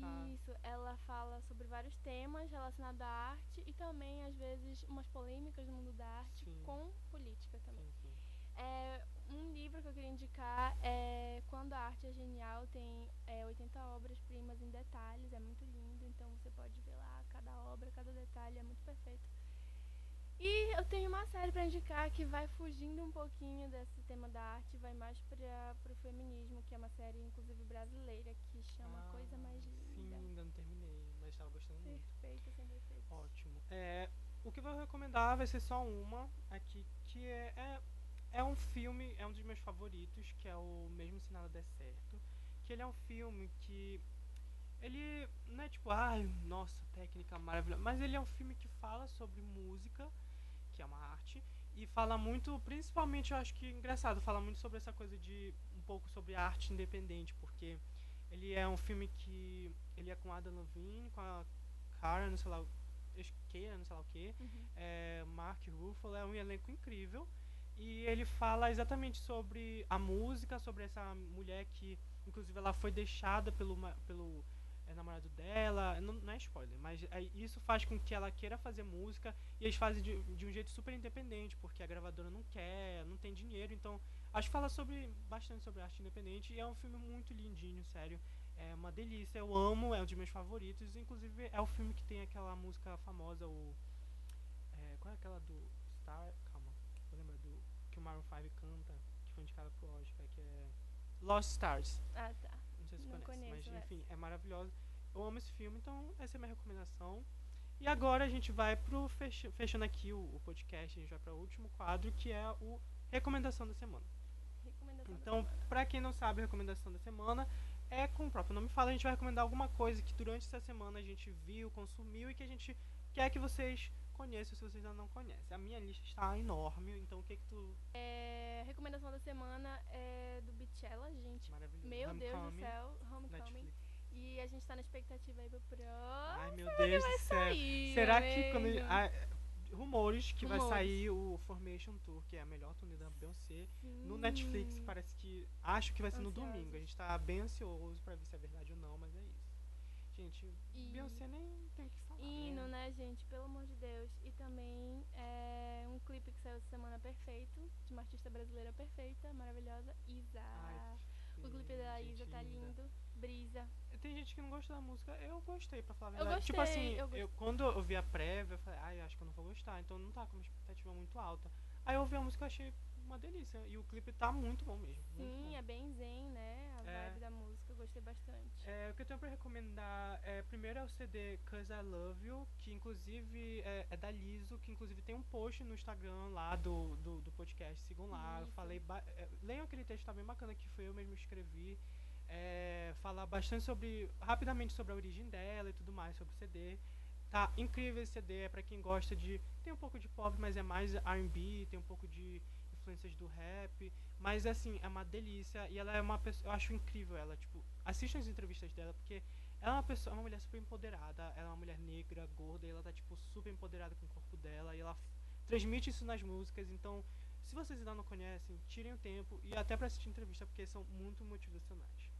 Tá. isso, ela fala sobre vários temas relacionados à arte e também, às vezes, umas polêmicas no mundo da arte Sim. com política também. Sim, sim. É, um livro que eu queria indicar é Quando a Arte é Genial, tem é, 80 obras-primas em detalhes, é muito lindo, então você pode ver lá cada obra, cada detalhe, é muito perfeito. E eu tenho uma série para indicar que vai fugindo um pouquinho desse tema da arte, vai mais para o feminismo, que é uma série inclusive brasileira que chama Ah, Coisa Mais Sim, Linda. ainda não terminei, mas estava gostando muito. Perfeita, sem defeitos. Ótimo. É, o que eu vou recomendar vai ser só uma aqui, que é, é, é um filme, é um dos meus favoritos, que é o Mesmo Se Nada Der Certo. Que ele é um filme que. Ele não é tipo, ai, nossa, técnica maravilhosa. Mas ele é um filme que fala sobre música, que é uma arte, e fala muito, principalmente, eu acho que engraçado, fala muito sobre essa coisa de um pouco sobre arte independente, porque ele é um filme que ele é com Adam Levine, com a Cara, não sei lá, Keira, não sei lá o que, Uhum. é, Mark Ruffalo, é um elenco incrível. E ele fala exatamente sobre a música, sobre essa mulher que, inclusive, ela foi deixada pelo, pelo é, namorado dela. Não, não é spoiler, mas é, isso faz com que ela queira fazer música e eles fazem de, de um jeito super independente, porque a gravadora não quer, não tem dinheiro. Então, acho que fala sobre bastante sobre arte independente e é um filme muito lindinho, sério. É uma delícia, eu amo, é um dos meus favoritos. Inclusive, é o filme que tem aquela música famosa, o. é, qual é aquela do Star? Calma, vou lembrar do. Que o Maroon 5 canta, que foi indicada pro Oscar, que é. Lost Stars. Ah, tá. Se Não conheço mas essa. enfim, é maravilhosa. Eu amo esse filme, então essa é a minha recomendação. E agora a gente vai pro. Fech fechando aqui o, o podcast, a gente vai para o último quadro, que é o Recomendação da Semana. Recomendação da Então, pra quem não sabe, recomendação da semana é com o próprio nome fala, a gente vai recomendar alguma coisa que durante essa semana a gente viu, consumiu e que a gente quer que vocês conheçam se vocês ainda não conhecem. A minha lista está enorme, então o que que tu É, recomendação da semana é do Beachella, gente. maravilhoso. Meu Deus do céu, Homecoming. Netflix. E a gente tá na expectativa aí pro próximo. Ai, meu Deus do céu. sair, Será que quando ah, rumores que vai Rumores. sair o Formation Tour, que é a melhor turnê da Beyoncé, no. Netflix, parece que acho que vai ser no domingo. A gente tá bem ansioso pra ver se é verdade ou não, mas é isso. Gente, E- Beyoncé nem tem o que. Hino, né? gente? Pelo amor de Deus. E também é um clipe que saiu essa semana perfeito, de uma artista brasileira perfeita, maravilhosa, Isa. Ai, o clipe da Isa tá lindo. Brisa. Tem gente que não gosta da música. Eu gostei, pra falar a Eu verdade. tipo gostei, assim, eu eu quando eu vi a prévia, eu falei, ai, acho que eu não vou gostar. Então não tá com uma expectativa muito alta. Aí eu ouvi a música e achei uma delícia. E o clipe tá muito bom mesmo. Sim, bom. é bem zen, né? A É. vibe da música, eu gostei bastante. É, o que eu tenho pra recomendar é primeiro é o CD Cause I Love You, que inclusive é, é da Liso, que inclusive tem um post no Instagram lá do, do, do podcast, sigam lá. Eu falei. é, leiam aquele texto, tá bem bacana, que foi eu mesmo que escrevi. É, falar bastante sobre. rapidamente sobre a origem dela e tudo mais, sobre o CD. Tá incrível esse CD, é pra quem gosta de. Tem um pouco de pop, mas é mais RB, tem um pouco de influências do rap. Mas assim, é uma delícia. E ela é uma pessoa. Eu acho incrível ela, tipo, assistam as entrevistas dela, porque ela é uma pessoa, é uma mulher super empoderada, ela é uma mulher negra, gorda, e ela tá, tipo, super empoderada com o corpo dela, e ela transmite isso nas músicas, então, se vocês ainda não conhecem, tirem o tempo e até pra assistir entrevista, porque são muito motivacionais.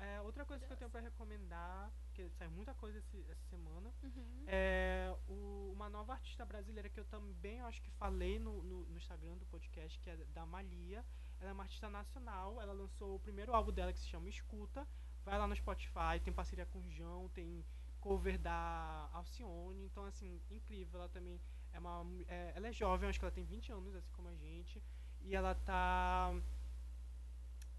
É, outra coisa que eu tenho pra recomendar, que saiu muita coisa esse- essa semana, Uhum. é o- uma nova artista brasileira que eu também acho que falei no, no, no Instagram do podcast, que é da Malia. Ela é uma artista nacional, ela lançou o primeiro álbum dela que se chama Escuta. Vai lá no Spotify, tem parceria com o João, tem cover da Alcione, então assim, incrível. Ela também é uma. é- ela é jovem, acho que ela tem 20 anos, assim como a gente. E ela tá.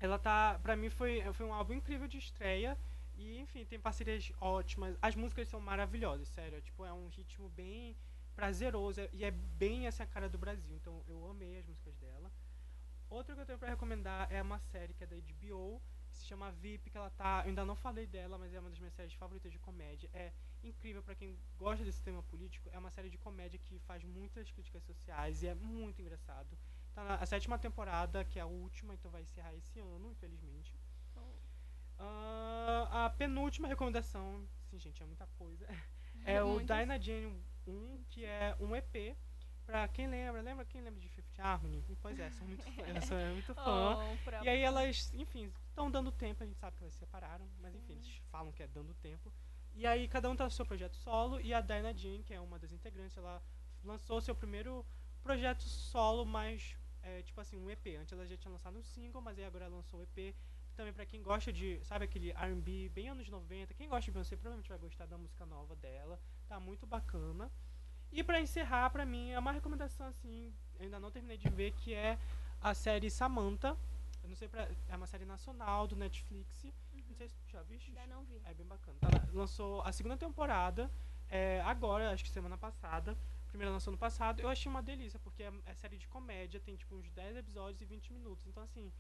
Ela tá. Pra mim foi, foi um álbum incrível de estreia. E, enfim, tem parcerias ótimas. As músicas são maravilhosas, sério. É, tipo, é um ritmo bem prazeroso é- e é bem essa cara do Brasil. Então eu amei as músicas dela. Outra que eu tenho pra recomendar é uma série que é da HBO, que se chama VIP, que ela tá. Eu ainda não falei dela, mas é uma das minhas séries favoritas de comédia. É incrível pra quem gosta desse tema político. É uma série de comédia que faz muitas críticas sociais e é muito engraçado. Tá na sétima temporada, que é a última, então vai encerrar esse ano, infelizmente. Então, Ah, a penúltima recomendação, sim, gente, é muita coisa. É o. Dyna Jane 1, que é um EP. Pra quem lembra, lembra quem lembra de Fifth Harmony? Pois é, sou muito fã. Eu sou muito fã. Oh, E aí elas, enfim, estão dando tempo, a gente sabe que elas se separaram, mas enfim, eles falam que é dando tempo. E aí cada um tá no seu projeto solo e a Dinah Jean, que é uma das integrantes, ela lançou seu primeiro projeto solo, mas é, tipo assim, um EP. Antes ela já tinha lançado um single, mas aí agora ela lançou um EP. Também pra quem gosta de, sabe aquele R&B bem anos 90, quem gosta de Beyoncé provavelmente vai gostar da música nova dela. Tá muito bacana. E pra encerrar, pra mim, é uma recomendação assim, ainda não terminei de ver, que é a série Samantha. Eu não sei pra. É uma série nacional do Netflix. Não sei se tu já viste. Ainda não vi. É bem bacana. Tá lançou a segunda temporada é, agora, acho que semana passada. Primeira lançou no passado. Eu achei uma delícia, porque é, é série de comédia, tem tipo uns 10 episódios e 20 minutos. Então, assim,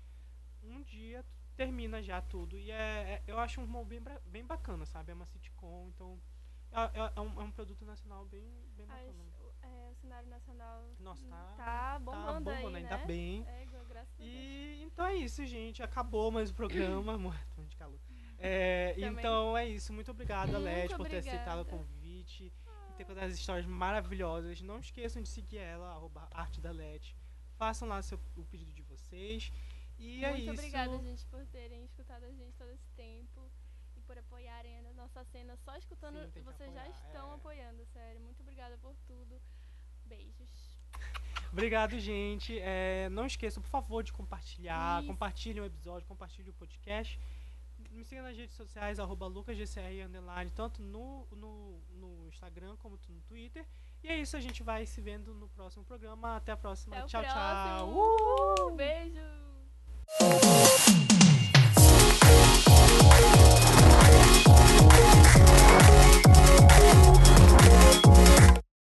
um dia termina já tudo. E é, é- eu acho um humor bem, bem bacana, sabe? É uma sitcom, então. É, é- é um, é um produto nacional bem, bem bacana. o, cenário nacional Nossa, tá- tá bombando tá aí, bombando, ainda né? bem. E então é isso, gente. Acabou mais o programa. Morto de calor. Então é isso. Muito obrigada, Muito Led, por ter aceitado o convite ter contado as histórias maravilhosas. Não esqueçam de seguir ela, arroba arte da Led. Façam lá seu, o pedido de vocês. E é Muito isso. obrigada, gente, por terem escutado a gente todo esse tempo e por apoiarem a nossa cena. Só escutando, Sim, tem vocês já apoiar, estão é. apoiando, sério. Muito obrigada por tudo. Beijos. Obrigado, gente. É, não esqueçam, por favor, de compartilhar. Isso. Compartilhem o episódio, compartilhem o podcast. Me siga nas redes sociais, arroba lucasgcr, underline, tanto no, no, no Instagram como no Twitter. E é isso, a gente vai se vendo no próximo programa. Até a próxima. Até tchau, tchau. Uh! Beijo.